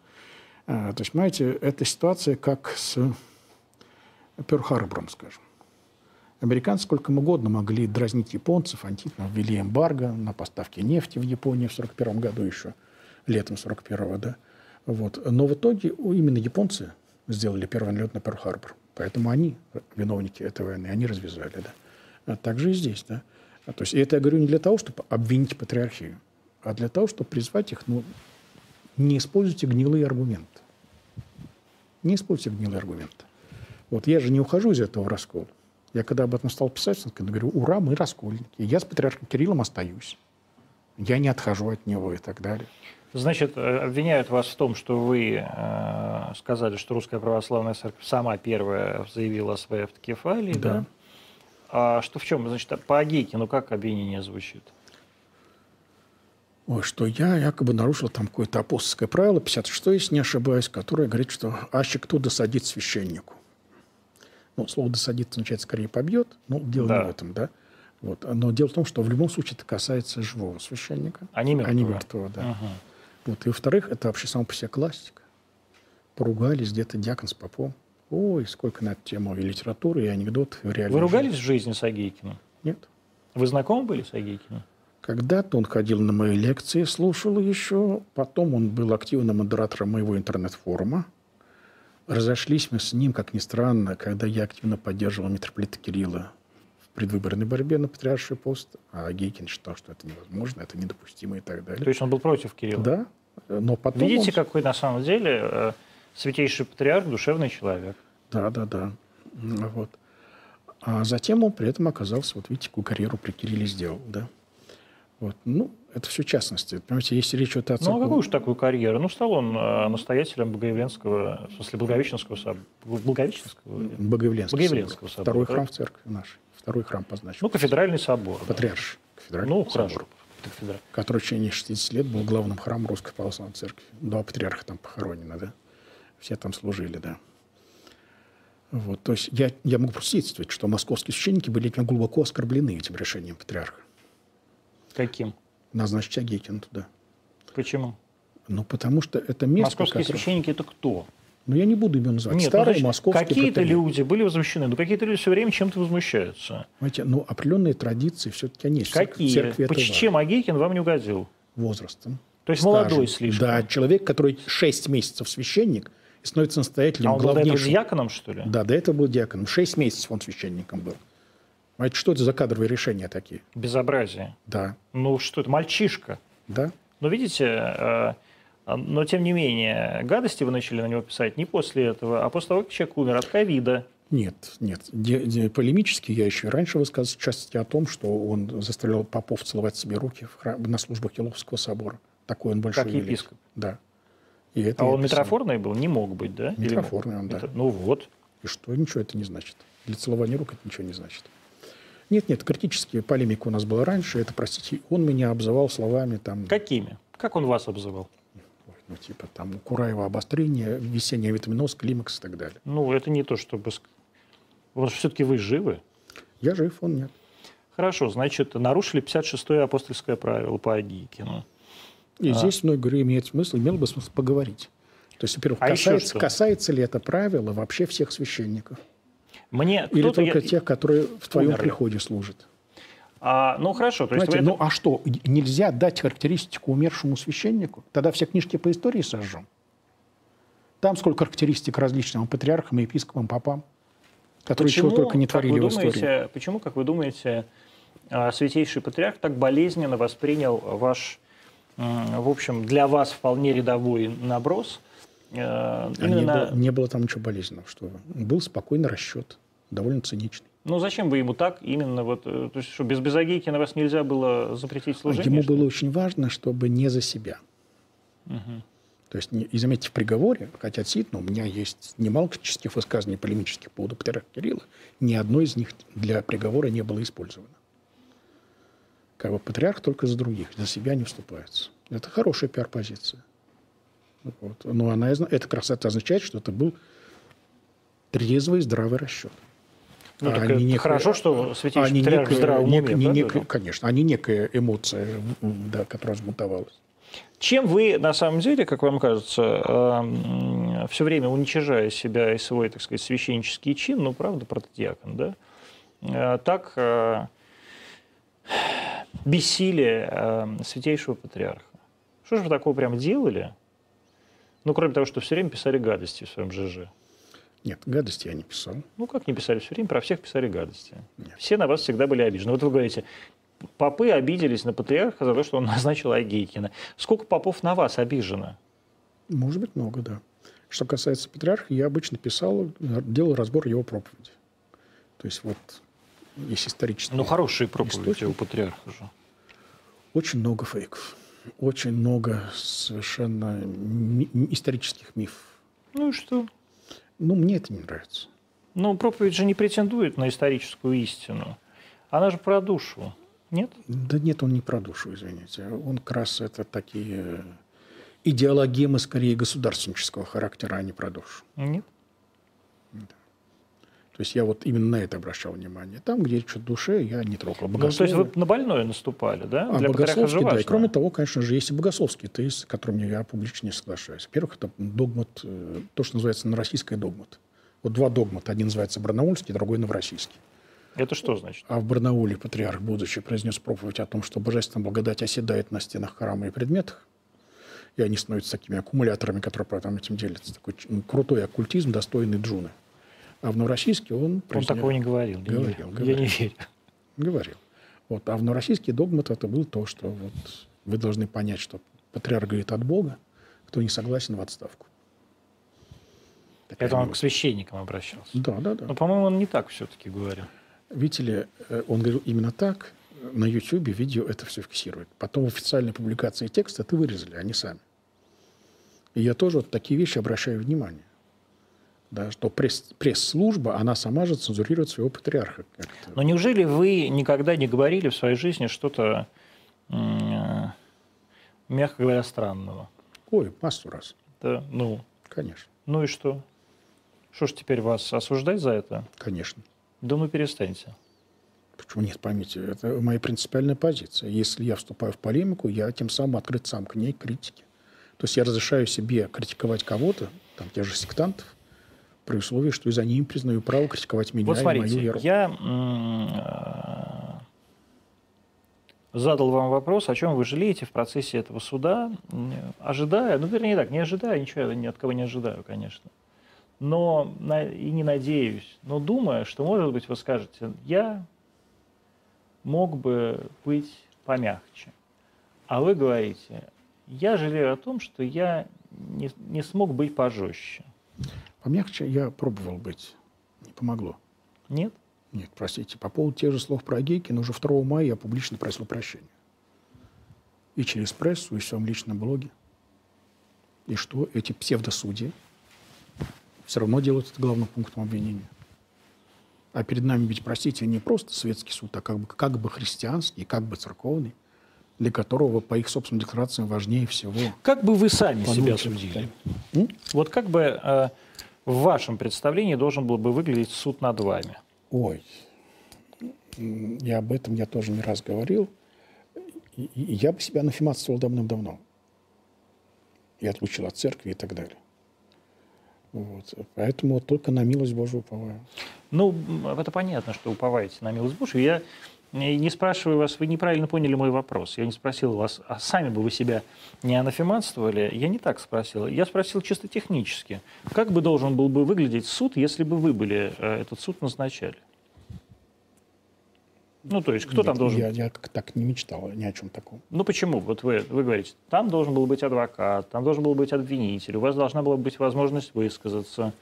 А, То есть, понимаете, эта ситуация как с Перл-Харбором, скажем. Американцы сколько угодно могли дразнить японцев, антично ввели эмбарго на поставки нефти в Японию в 1941 году еще, летом 1941 да. Вот. Но в итоге именно японцы сделали первый налет на Перл-Харбор. Поэтому они виновники этой войны, они развязали. Да. А так же и здесь. Да. А, То есть и это я говорю не для того, чтобы обвинить патриархию, а для того, чтобы призвать их, ну, не используйте гнилые аргументы. Не используйте гнилые аргументы. Вот я же не ухожу из этого раскола. Я когда об этом стал писать, я говорю, ура, мы раскольники. Я с патриархом Кириллом остаюсь. Я не отхожу от него и так далее. Значит, э, обвиняют вас в том, что вы э, сказали, что Русская Православная Церковь сама первая заявила о своей автокефалии, да? Да. А что в чем? Значит, по Агейкину как обвинение звучит? Ой, что я якобы нарушил там какое-то апостольское правило, 56 если не ошибаюсь, которое говорит, что аще кто досадит священнику. Ну, слово «досадит» означает скорее «побьет», но дело Да. не в этом, да. Вот. Но дело в том, что в любом случае это касается живого священника, А не а не мертвого. мертвого, да. Мгм. Вот. И во-вторых, это вообще само по себе классика. Поругались где-то дьякон с попом. Ой, сколько на эту тему и литературы, и анекдотов, и Вы ругались жизни. в жизни с Агейкиным? Нет. Вы знакомы были с Агейкиным? Когда-то он ходил на мои лекции, слушал еще. Потом он был активным модератором моего интернет-форума. Разошлись мы с ним, как ни странно, когда я активно поддерживал митрополита Кирилла в предвыборной борьбе на патриарший пост, а Гейкин считал, что это невозможно, это недопустимо и так далее. То есть он был против Кирилла? Да, но потом Видите, он- какой на самом деле э, святейший патриарх, душевный человек. Да, да, да. Вот. А затем он при этом оказался, вот видите, какую карьеру при Кирилле сделал, да. Вот. Ну, это все частности. Понимаете, если речь идет о Ну, а церкви- какую уж такую карьеру? Ну, стал он э, настоятелем Богоявленского, в смысле, Благовещенского собора. Благовещенского? Богоявленского собор. собора, Второй да? храм в церкви нашей. Второй храм позначен. Ну, кафедральный собор. да. Патриарш. Кафедральный Ну, собор, хорошо. Который в течение 60 лет был главным храмом Русской Православной Церкви. Два патриарха там похоронены, да. Все там служили, да. Вот, то есть я, я могу просвидетельствовать, что московские священники были этим глубоко оскорблены этим решением патриарха. Каким? Назначить Агейкина туда. Почему? Ну, потому что это место, Московские которое- священники это кто? Ну, я не буду имен называть. Нет, ну, Старые значит, московские какие-то люди были возмущены, но какие-то люди все время чем-то возмущаются. Понимаете, ну, определенные традиции все-таки они есть. Какие? церкви важно. Чем Агейкин вам не угодил? Возрастом. То есть стажем. молодой слишком. Да, человек, который 6 месяцев священник становится настоятелем А он был до этого главнейшим. диаконом, что ли? Да, до этого был диаконом. 6 месяцев он священником был. Понимаете, что это за кадровые решения такие? Безобразие. Да, Ну что это, мальчишка. да. Но видите, э, э, но тем не менее, гадости вы начали на него писать не после этого, а после того, как человек умер от ковида. Нет, нет. Де- де- полемически я еще раньше высказывал в частности о том, что он заставлял попов целовать себе руки в храм- на службах Еловского собора. Такой он большой Как епископ. Да. И это А он писал. митрофорный был? Не мог быть, да? Или Митрофорный мог? он, да. Это- ну вот. И что? Ничего это не значит. Для целования рук это ничего не значит. Нет, нет, критические полемика у нас была раньше. Это, простите, он меня обзывал словами там... Какими? Как он вас обзывал? Ну, типа там у Кураева обострение, весенний витаминоз, климакс и так далее. Ну, это не то, чтобы... Вот все-таки вы живы. Я жив, он нет. Хорошо, значит, нарушили 56-е апостольское правило по Агейкину. А. И здесь, ну, говорю, имеет смысл, имело бы смысл поговорить. То есть, во-первых, А касается, касается ли это правило вообще всех священников? Мне Или только я- тех, которые в твоем Умерли. приходе служат? А, ну, хорошо. То есть Понимаете, вы ну а что, нельзя дать характеристику умершему священнику? Тогда все книжки по истории сожжем. Там сколько характеристик различным патриархам, епископам, попам, которые чего только не творили вы в истории. думаете, Почему, как вы думаете, а, Святейший Патриарх так болезненно воспринял ваш, в общем, для вас вполне рядовой наброс? э, А Именно не, на- было, не было там ничего болезненного. Что. Был спокойный расчет, довольно циничный. Ну, зачем вы ему так именно вот... э, То есть, что без Безагейки на вас нельзя было запретить служение? Ему было очень важно, чтобы не за себя. То есть, не- и заметьте, в приговоре, хотя действительно у меня есть немало критических высказываний полемических по поводу патриарха Кирилла, ни одно из них для приговора не было использовано. Как бы патриарх только за других, за себя не вступается. Это хорошая пиар-позиция. Вот. Но она, это это означает, что это был трезвый, здравый расчет. Ну, А это некое- хорошо, что святейший а патриарх в некое- здравом нек- уме, не правда некое-? Конечно, а не некая эмоция, да, которая взбунтовалась. Чем вы, на самом деле, как вам кажется, все время уничижая себя и свой, так сказать, священнический чин, ну, правда, протодиакон, да, э, так э, бессилие э, святейшего патриарха? Что же вы такого прям делали? Ну, кроме того, что все время писали гадости в своем ЖЖ. Нет, гадости я не писал. Ну, как не писали все время, про всех писали гадости. Все на вас всегда были обижены. Вот вы говорите, попы обиделись на патриарха за то, что он <laughs> назначил Агейкина. Сколько попов на вас обижено? Может быть, много, да. Что касается патриарха, я обычно писал, делал разбор его проповеди. То есть вот есть исторические... Ну, хорошие проповеди у патриарха же. Очень много фейков. Очень много совершенно ми- исторических мифов. Ну и что? Ну, мне это не нравится. Ну, проповедь же не претендует на историческую истину. Она же про душу. Нет? Да нет, он не про душу, извините. Он как раз это такие идеологемы скорее государственнического характера, а не про душу. Нет. То есть я вот именно на это обращал внимание. Там, где речь о душе, я не трогал. Ну, то есть вы на больное наступали, да? А Для богословский, да. И кроме того, конечно же, есть и богословские тезисы, с которыми я публично не соглашаюсь. Во-первых, это догмат, э, то, что называется на российской догмат. Вот два догмата. Один называется барнаульский, другой новороссийский. Это что значит? А в Барнауле патриарх, будучи, произнес проповедь о том, что божественная благодать оседает на стенах храма и предметах, и они становятся такими аккумуляторами, которые потом этим делятся. Такой крутой оккультизм, достойный Джуны. А в Новороссийске он... Он такого не говорил. Не Говорил, говорил. Я не верю. говорил. Вот. А в новороссийский догмат это был то, что вот вы должны понять, что патриарх говорит от Бога, кто не согласен в отставку. Такая Это он милость. к священникам обращался. Да, да, да. Но, по-моему, он не так все-таки говорил. Видите ли, э, он говорил именно так. На Ютьюбе видео это все фиксирует. Потом в официальной публикации текста это вырезали, они сами. И я тоже вот такие вещи обращаю внимание. Да, что пресс- пресс-служба, она сама же цензурирует своего патриарха. как-то. Но неужели вы никогда не говорили в своей жизни что-то, мягко говоря, странного? Ой, массу раз, Да, ну, конечно, ну и что? Что ж теперь вас осуждать за это? конечно. Да ну перестаньте. Почему нет, поймите, это моя принципиальная позиция. Если я вступаю в полемику, я тем самым открыт сам к ней критике. То есть я разрешаю себе критиковать кого-то, там, тех же сектантов, при условии, что и за ним признаю право критиковать меня Вот и мою смотрите, веру. я э, задал вам вопрос, о чем вы жалеете в процессе этого суда, ожидая, ну, вернее так, не ожидая, ничего ни от кого не ожидаю, конечно, но и не надеюсь, но думая, что, может быть, вы скажете, я мог бы быть помягче. А вы говорите, я жалею о том, что я не, не смог быть пожестче. Помягче я пробовал быть. Не помогло. Нет? Нет, простите. По поводу тех же слов про Гейкина, уже 2 мая я публично просил прощения. И через прессу, и в своем личном блоге. И что эти псевдосудьи все равно делают это главным пунктом обвинения. А перед нами ведь, простите, не просто светский суд, а как бы, как бы христианский, как бы церковный, для которого, по их собственным декларациям, важнее всего Как бы вы сами себя судили? М? Вот как бы э, в вашем представлении должен был бы выглядеть суд над вами? Ой, я об этом я тоже не раз говорил. И, я бы себя анафематствовал давным-давно. И отлучил от церкви и так далее. Вот. Поэтому только на милость Божию уповаю. Ну, это понятно, что уповаете на милость Божию. Я э, не спрашиваю вас, вы неправильно поняли мой вопрос. Я не спросил вас, а сами бы вы себя не анафематствовали? Я не так спросил. Я спросил чисто технически. Как бы должен был бы выглядеть суд, если бы вы были э, этот суд назначали? Ну, то есть, кто там Нет, должен... Я, я как так не мечтал ни о чем таком. Ну почему? Вот вы, вы говорите, там должен был быть адвокат, там должен был быть обвинитель, у вас должна была быть возможность высказаться.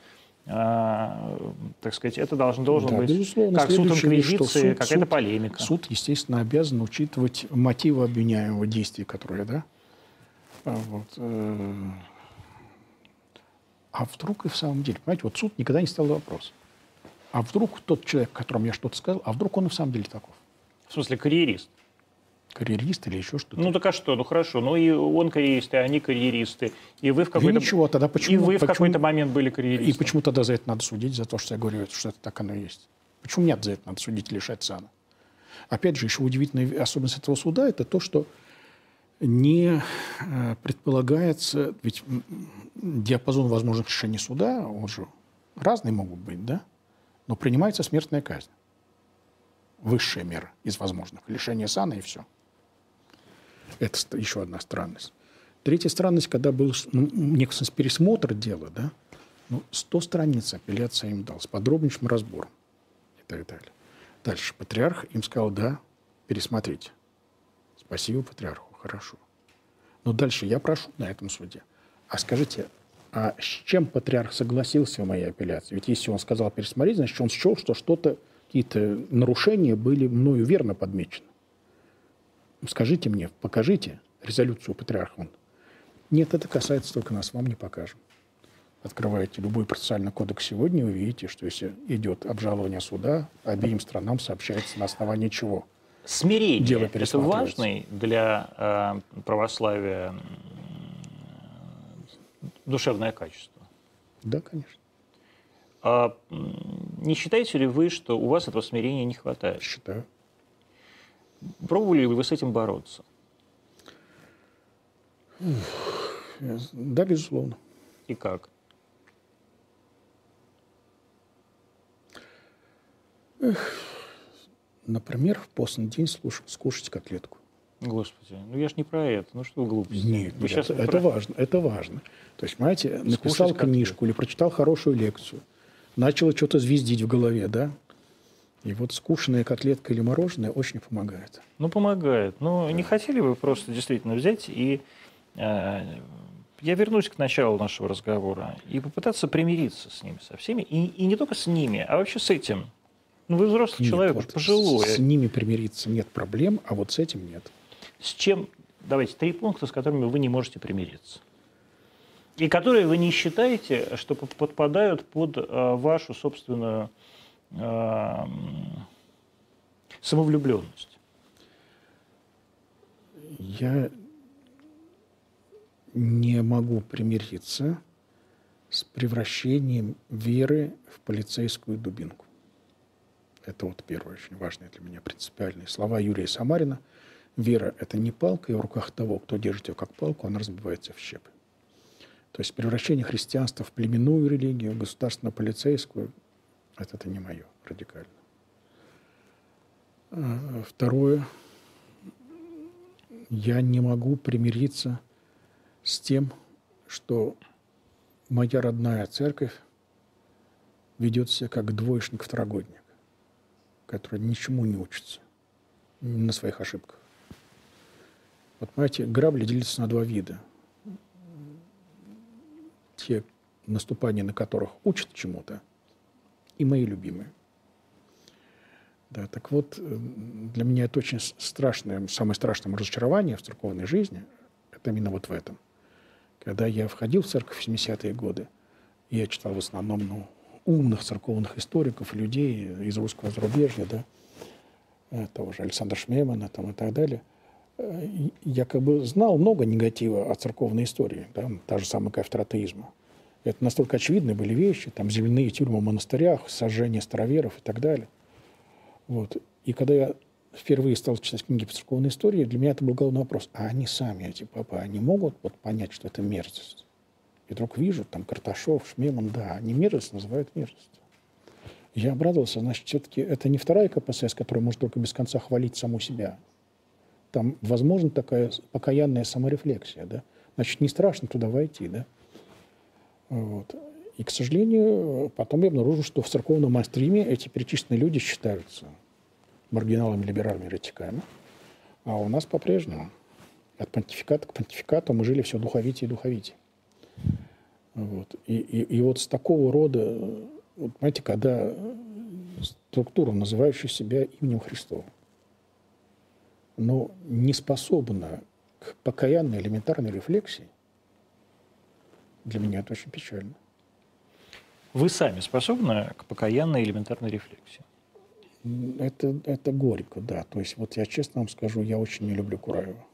А, так сказать, это должен, должен Да, быть безусловно. как суд инквизиции, какая-то полемика. Суд, естественно, обязан учитывать мотивы обвиняемого действия, которые, да? А, Вот, э, а вдруг и в самом деле, понимаете, вот суд никогда не ставил вопрос. А вдруг тот человек, которому я что-то сказал, а вдруг он и в самом деле таков? В смысле, карьерист. Карьерист или еще что-то? Ну так а что? Ну хорошо. Ну и он карьерист, и они карьеристы. И вы в Да какой-то... ничего, тогда почему? И вы в почему- какой-то момент были И карьеристом. почему тогда за это надо судить, за то, что я говорю, что это так оно и есть? Почему нет за это надо судить и лишать сана? Опять же, еще удивительная особенность этого суда – это то, что не э, предполагается, ведь диапазон возможных решений суда, он же разные могут быть, да? Но принимается смертная казнь. Высшая мера из возможных. Лишение сана и все. Это еще одна странность. Третья странность, когда был ну, некий пересмотр дела, да, ну, 100 страниц апелляция им дал с подробнейшим разбором и так далее. Дальше патриарх им сказал, да, пересмотрите. Спасибо патриарху, хорошо. Но дальше я прошу на этом суде. А скажите, а с чем патриарх согласился в моей апелляции? Ведь если он сказал пересмотреть, значит, он счел, что что-то, какие-то нарушения были мною верно подмечены. Скажите мне, покажите резолюцию патриарха. Он, Нет, это касается только нас, вам не покажем. Открываете любой процессуальный кодекс сегодня, вы видите, что если идет обжалование суда, обеим сторонам сообщается на основании чего. Смирение Дело это важный для э, православия душевное качество. Да, конечно, А не считаете ли вы, что у вас этого смирения не хватает? считаю. Пробовали ли вы с этим бороться? Да, безусловно. И как? Например, в постный день слуш- скушать котлетку. Господи, ну я ж не про это. Ну что вы глупости. Нет, вы нет, это, про- важно, это важно. То есть, понимаете, написал котлетку. книжку или прочитал хорошую лекцию, начало что-то звездить в голове, да? И вот скушенная котлетка или мороженое очень помогает. Ну, помогает. Но не хотели бы просто действительно взять и... э, я вернусь к началу нашего разговора и попытаться примириться с ними, со всеми. И, и не только с ними, а вообще с этим. Ну, вы взрослый Нет, человек, вот пожилой. С ними примириться нет проблем, а вот с этим нет. С чем, давайте, три пункта, с которыми вы не можете примириться. И которые вы не считаете, что под- подпадают под э, вашу собственную самовлюбленность. Я не могу примириться с превращением веры в полицейскую дубинку. Это вот первое, очень важное для меня принципиальные слова Юрия Самарина. Вера – это не палка, и в руках того, кто держит ее как палку, она разбивается в щепы. То есть превращение христианства в племенную религию, государственно-полицейскую – это, это не мое радикально. А, Второе – я не могу примириться с тем, что моя родная церковь ведет себя как двоечник-второгодник, который ничему не учится на своих ошибках. Вот понимаете, грабли делятся на два вида. Те, наступания на которых учат чему-то, и мои любимые. Да, так вот, э, для меня это очень страшное, самое страшное разочарование в церковной жизни, это именно вот в этом. Когда я входил в церковь в 70-е годы, я читал в основном ну, умных церковных историков, людей из русского зарубежья, да, э, того же Александра Шмемана там, и так далее. Э, Я как бы знал много негатива о церковной истории, да, та же самая кафедра атеизма. Это настолько очевидные были вещи, там земляные тюрьмы в монастырях, сожжение староверов и так далее. Вот. И когда я впервые стал читать книги по церковной истории, для меня это был главный вопрос. А они сами, эти папы, они могут вот понять, что это мерзость? И вдруг вижу, там, Карташов, Шмеман, да, они мерзость называют мерзостью. Я обрадовался, значит, все-таки это не вторая КПСС, которая может только без конца хвалить саму себя. Там, возможно, такая покаянная саморефлексия, да. Значит, не страшно туда войти, да. Вот. И, к сожалению, потом я обнаружил, что в церковном мастриме эти перечисленные люди считаются маргиналами, либералами, еретиками. А у нас по-прежнему от понтификата к понтификату мы жили все духовитее и духовитее. Вот. И, и, и вот с такого рода, вот, понимаете, когда структура, называющая себя именем Христова, но не способна к покаянной элементарной рефлексии, для меня это очень печально. Вы сами способны к покаянной элементарной рефлексии? Это, это горько, да. То есть вот я честно вам скажу, я очень не люблю Кураева.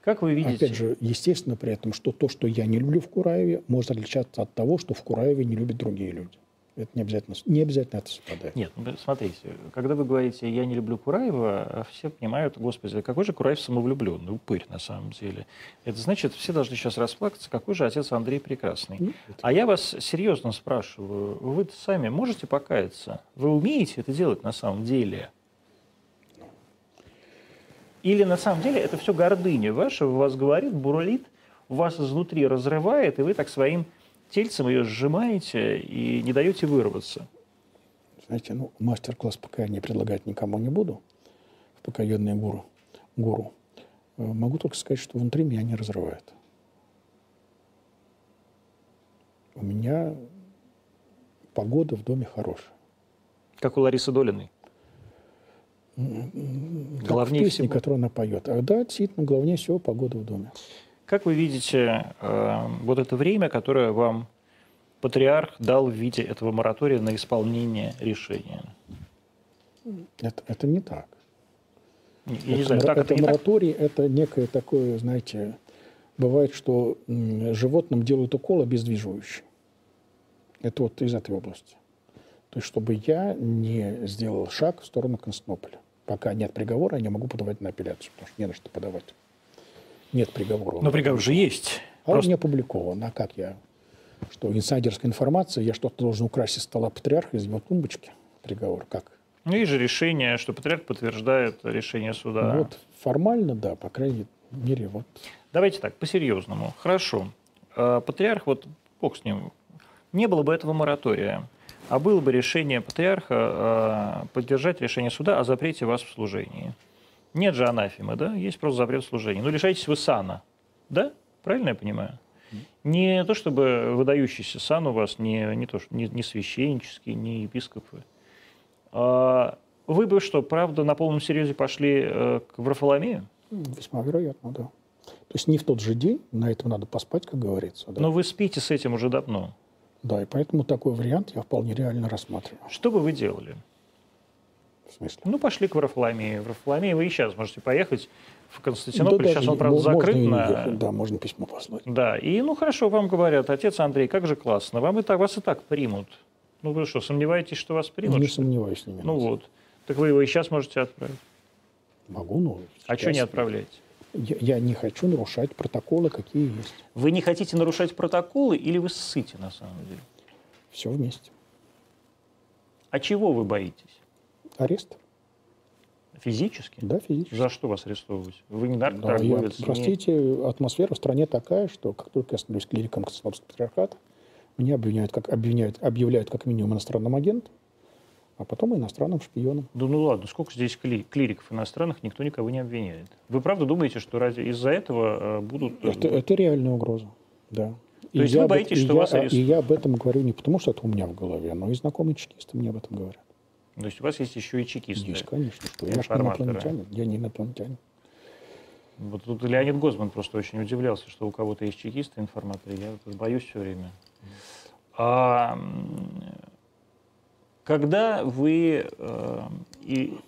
Как вы видите? Опять же, естественно при этом, что то, что я не люблю в Кураеве, может отличаться от того, что в Кураеве не любят другие люди. Это не обязательно, не обязательно это совпадает. Нет, ну, смотрите, когда вы говорите «я не люблю Кураева», все понимают, господи, какой же Кураев самовлюбленный, упырь на самом деле. Это значит, все должны сейчас расплакаться, какой же отец Андрей прекрасный. Ну, А я вас серьезно спрашиваю, вы сами можете покаяться? Вы умеете это делать на самом деле? Или на самом деле это все гордыня ваша, вас говорит, бурлит, вас изнутри разрывает, и вы так своим тельцем ее сжимаете и не даете вырваться? Знаете, ну, мастер-класс покаяния предлагать никому не буду, в покаянный гуру. гуру. Э, Могу только сказать, что внутри меня не разрывает. У меня погода в доме хорошая. Как у Ларисы Долиной. Как Главнее в песне, всего. которую она поет. А да, действительно, главнее всего погода в доме. Как вы видите э, вот это время, которое вам патриарх дал в виде этого моратория на исполнение решения? Это, это не так. Я не это, знаю, мора- так это, это не так? мораторий, это некое такое, знаете, бывает, что животным делают укол обездвиживающий. Это вот из этой области. То есть, чтобы я не сделал шаг в сторону Константинополя. Пока нет приговора, я не могу подавать на апелляцию, потому что не на что подавать. Нет приговора. Но приговор же есть. А он Просто- не опубликован. А как я? Что, инсайдерская информация, я что-то должен украсть из стола патриарха, из его тумбочки? Приговор. Как? Ну, есть же решение, что патриарх подтверждает решение суда. Ну, вот формально, да, по крайней мере, вот Давайте так, по-серьезному. Хорошо. Э, Патриарх, вот бог с ним, не было бы этого моратория, а было бы решение патриарха э, поддержать решение суда о запрете вас в служении. Нет же анафемы, да? Есть просто запрет в служении. Ну, лишаетесь вы сана, да? Правильно я понимаю? Не то чтобы выдающийся сан у вас, не, не, то, не, не священнический, не епископы. А вы бы что, правда, на полном серьезе пошли э, к Варфоломею? весьма вероятно, да. То есть не в тот же день, на этом надо поспать, как говорится. Да, Но вы спите с этим уже давно. да и поэтому такой вариант я вполне реально рассматриваю. Что бы вы делали? В смысле? Ну, пошли к Варфоломею. В Варфоломею вы и сейчас можете поехать в Константинополь. Да, сейчас он, правда, мо- можно закрыт не на... Да, можно письмо послать. Да, и, ну, хорошо, вам говорят, отец Андрей, как же классно, вам и так, вас и так примут. Ну, вы что, сомневаетесь, что вас примут? не что сомневаюсь минуты. Ну, вот. Так вы его и сейчас можете отправить. Могу, но... А что не отправляете? Я, я не хочу нарушать протоколы, какие есть. Вы не хотите нарушать протоколы или вы ссыте, на самом деле? Все вместе. А чего вы боитесь? Арест? Физически? Да, физически. За что вас арестовывать? Вы не Да, я- наркоторговец? не- простите, атмосфера в стране такая, что как только я становлюсь клириком Константинопольского патриархата, меня обвиняют как, обвиняют, объявляют как минимум иностранным агентом, а потом и иностранным шпионом. Да ну ладно, сколько здесь кли- клириков иностранных, никто никого не обвиняет. Вы правда думаете, что разве из-за этого э, будут... э, Это, это реальная угроза, да. И есть я вы об- боитесь, и что я- вас И арестуют? я об этом говорю не потому, что это у меня в голове, но и знакомые чекисты мне об этом говорят. То есть у вас есть еще и чекисты. Есть, конечно. Что я инопланетянин. Я не инопланетянин. Вот тут Леонид Гозман просто очень удивлялся, что у кого-то есть чекисты, информаторы. Я вот боюсь все время. А, когда вы... э, и...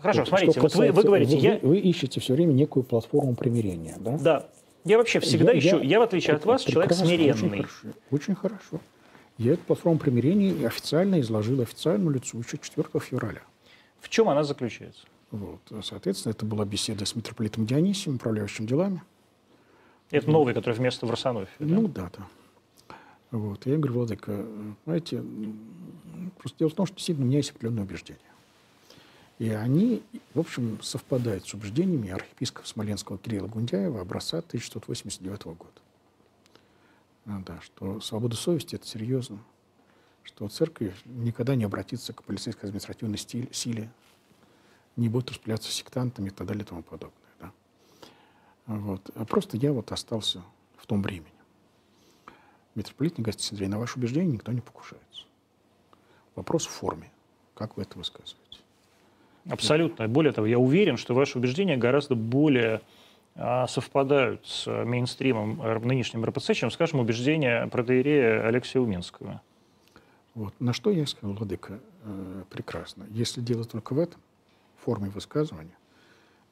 Хорошо, Вот, смотрите, что вот вы, вы касается- говорите, вы, я... вы ищете все время некую платформу примирения, да? Да, я вообще всегда ищу... Я, в отличие от вас, человек прекрасно, Очень смиренный. хорошо. Очень хорошо. Я эту платформу примирения официально изложил официальному лицу еще 4 февраля. В чем она заключается? Вот. Соответственно, это была беседа с митрополитом Дионисием, управляющим делами. Это новый, который вместо Варсонофия. да? Ну, да, да. Вот. Я говорю, Владыка, э, знаете, просто дело в том, что действительно у меня есть определенные убеждения. И они, в общем, совпадают с убеждениями архиепископа Смоленского Кирилла Гундяева образца 1689 года. А, да, что свобода совести – это серьезно, что церковь никогда не обратится к полицейской административной стиль- силе, не будет распыляться сектантами и так далее и тому подобное. Да. Вот. А Просто я вот остался в том времени. Митрополит не говорит, Андрей, на ваше убеждение никто не покушается. Вопрос в форме. Как вы это высказываете? Абсолютно. Более того, я уверен, что ваши убеждения гораздо более а, совпадают с мейнстримом э, нынешнем РПЦ, чем, скажем, убеждения протеерея Алексея Уминского. Вот. На что я сказал, Владыка, э, прекрасно. Если дело только в этом, в форме высказывания,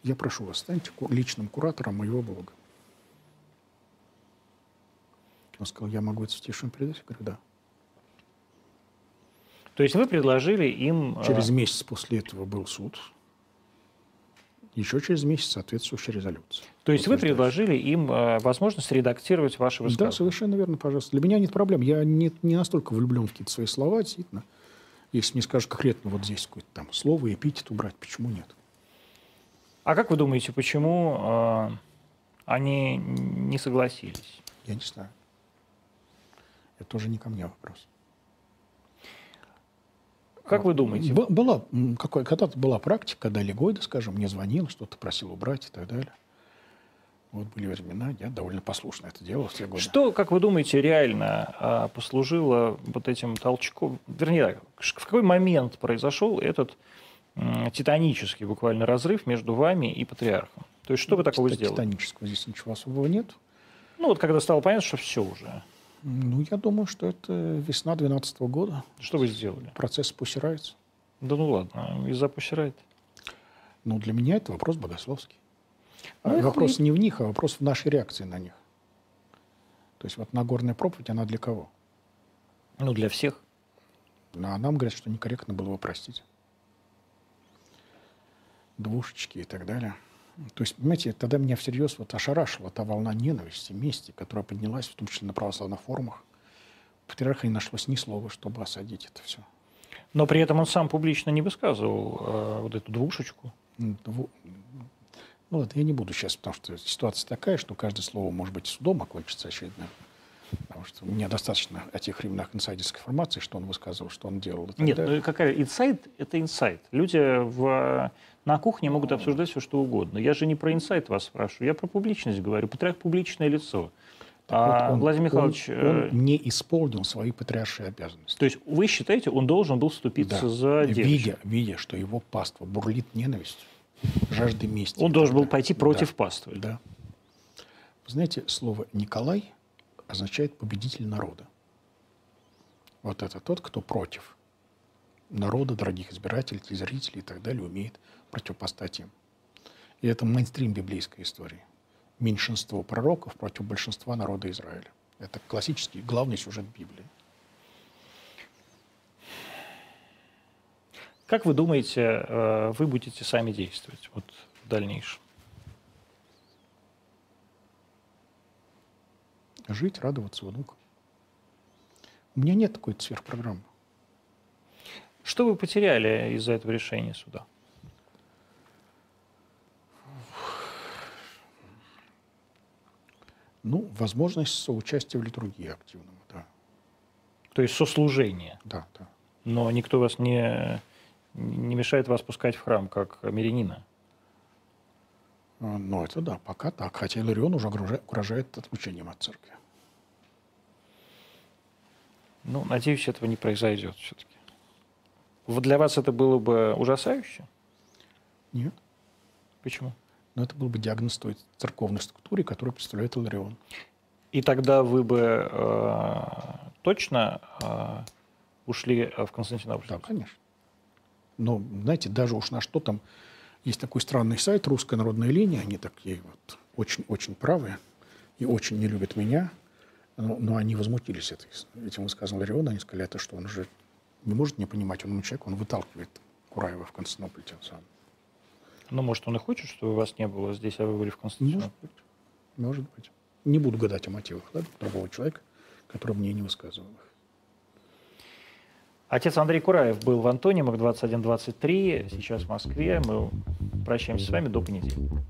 я прошу вас, станьте личным куратором моего блога. Он сказал, я могу это в тишине передать? Я говорю, да. То есть вы предложили им... а, Через месяц после этого был суд. Еще через месяц соответствующая резолюция. То есть вы предложили им а, возможность редактировать ваши Да, высказывания? совершенно верно, пожалуйста. Для меня нет проблем. Я не, не настолько влюблен в какие-то свои слова, действительно. Если мне скажешь конкретно вот здесь какое-то там слово, эпитет убрать, почему нет? А как вы думаете, почему а, они не согласились? Я не знаю. Это тоже не ко мне вопрос. Как вы думаете? Б- была, какой, когда-то была практика, когда Легойда, скажем, мне звонил, что-то просил убрать и так далее. Вот были времена, я довольно послушно это делал все годы. Что, как вы думаете, реально а, послужило вот этим толчком? Вернее, так, в какой момент произошел этот титанический буквально разрыв между вами и патриархом? То есть что вы такого Тита- сделали? Титанического здесь ничего особого нет. Ну вот когда стало понятно, что все уже. Ну, я думаю, что это весна 2012 года. Что вы сделали? Процесс спустирается. Да ну ладно, из-за пущерайт. Ну, для меня это вопрос богословский. А Ну вопрос не в них, а вопрос в нашей реакции на них. То есть вот Нагорная проповедь, она для кого? Ну для всех. Ну, а нам говорят, что некорректно было его простить. Двушечки и так далее. То есть, понимаете, тогда меня всерьез вот ошарашила та волна ненависти, мести, которая поднялась, в том числе на православных форумах. Патриарха не нашлось ни слова, чтобы осадить это все. Но при этом он сам публично не высказывал э, вот эту двушечку. Дву- Ну, это я не буду сейчас, потому что ситуация такая, что каждое слово может быть судом окончится очередным. Что у меня достаточно о тех временах инсайдерской информации, что он высказывал, что он делал. так Нет, далее. ну какая инсайт – это инсайт. Люди в, на кухне могут обсуждать все, что угодно. Я же не про инсайт вас спрашиваю, я про публичность говорю. Патриарх – публичное лицо. А Вот он- Владимир Михайлович, он, э, он не исполнил свои патриаршие обязанности. то есть вы считаете, он должен был вступиться Да. за девочек? видя, видя, что его паства бурлит ненавистью, жаждой мести. Он должен так был пойти против Да, паствы. Да. Вы знаете, слово «Николай» означает «победитель народа». Вот это тот, кто против народа, дорогих избирателей, зрителей и так далее, умеет противопоставить им. И это мейнстрим библейской истории. Меньшинство пророков против большинства народа Израиля. Это классический, главный сюжет Библии. Как вы думаете, э, вы будете сами действовать вот в дальнейшем? Жить, радоваться внукам. У меня нет такой сверхпрограммы. Что вы потеряли из-за этого решения суда? Ну, возможность соучастия в литургии активного, да. То есть сослужение. Да, да. Но никто вас не, не мешает вас пускать в храм, как мирянина. А, Ну, это да, пока так. Хотя Иларион уже угрожа- угрожает отлучением от церкви. Ну, надеюсь, этого не произойдет все-таки. Вот для вас это было бы ужасающе? Нет. Почему? Но это был бы диагноз той церковной структуре, которую представляет Иларион. И тогда вы бы э, точно э, ушли э, в Константинополь? Да, конечно. Но, знаете, даже уж на что там... Есть такой странный сайт «Русская народная линия». Они такие вот очень-очень правые и очень не любят меня. Но, но они возмутились этой, этим высказыванием Лариона. Они сказали, это что, он же не может не понимать, он человек, он выталкивает Кураева в Константинополь тем самым. Ну, может, он и хочет, чтобы вас не было здесь, а вы были в Константинополе? Может быть. Может быть. Не буду гадать о мотивах да, другого человека, который мне не высказывал их. Отец Андрей Кураев был в Антонимах 21-23, сейчас в Москве. Мы прощаемся с вами до понедельника.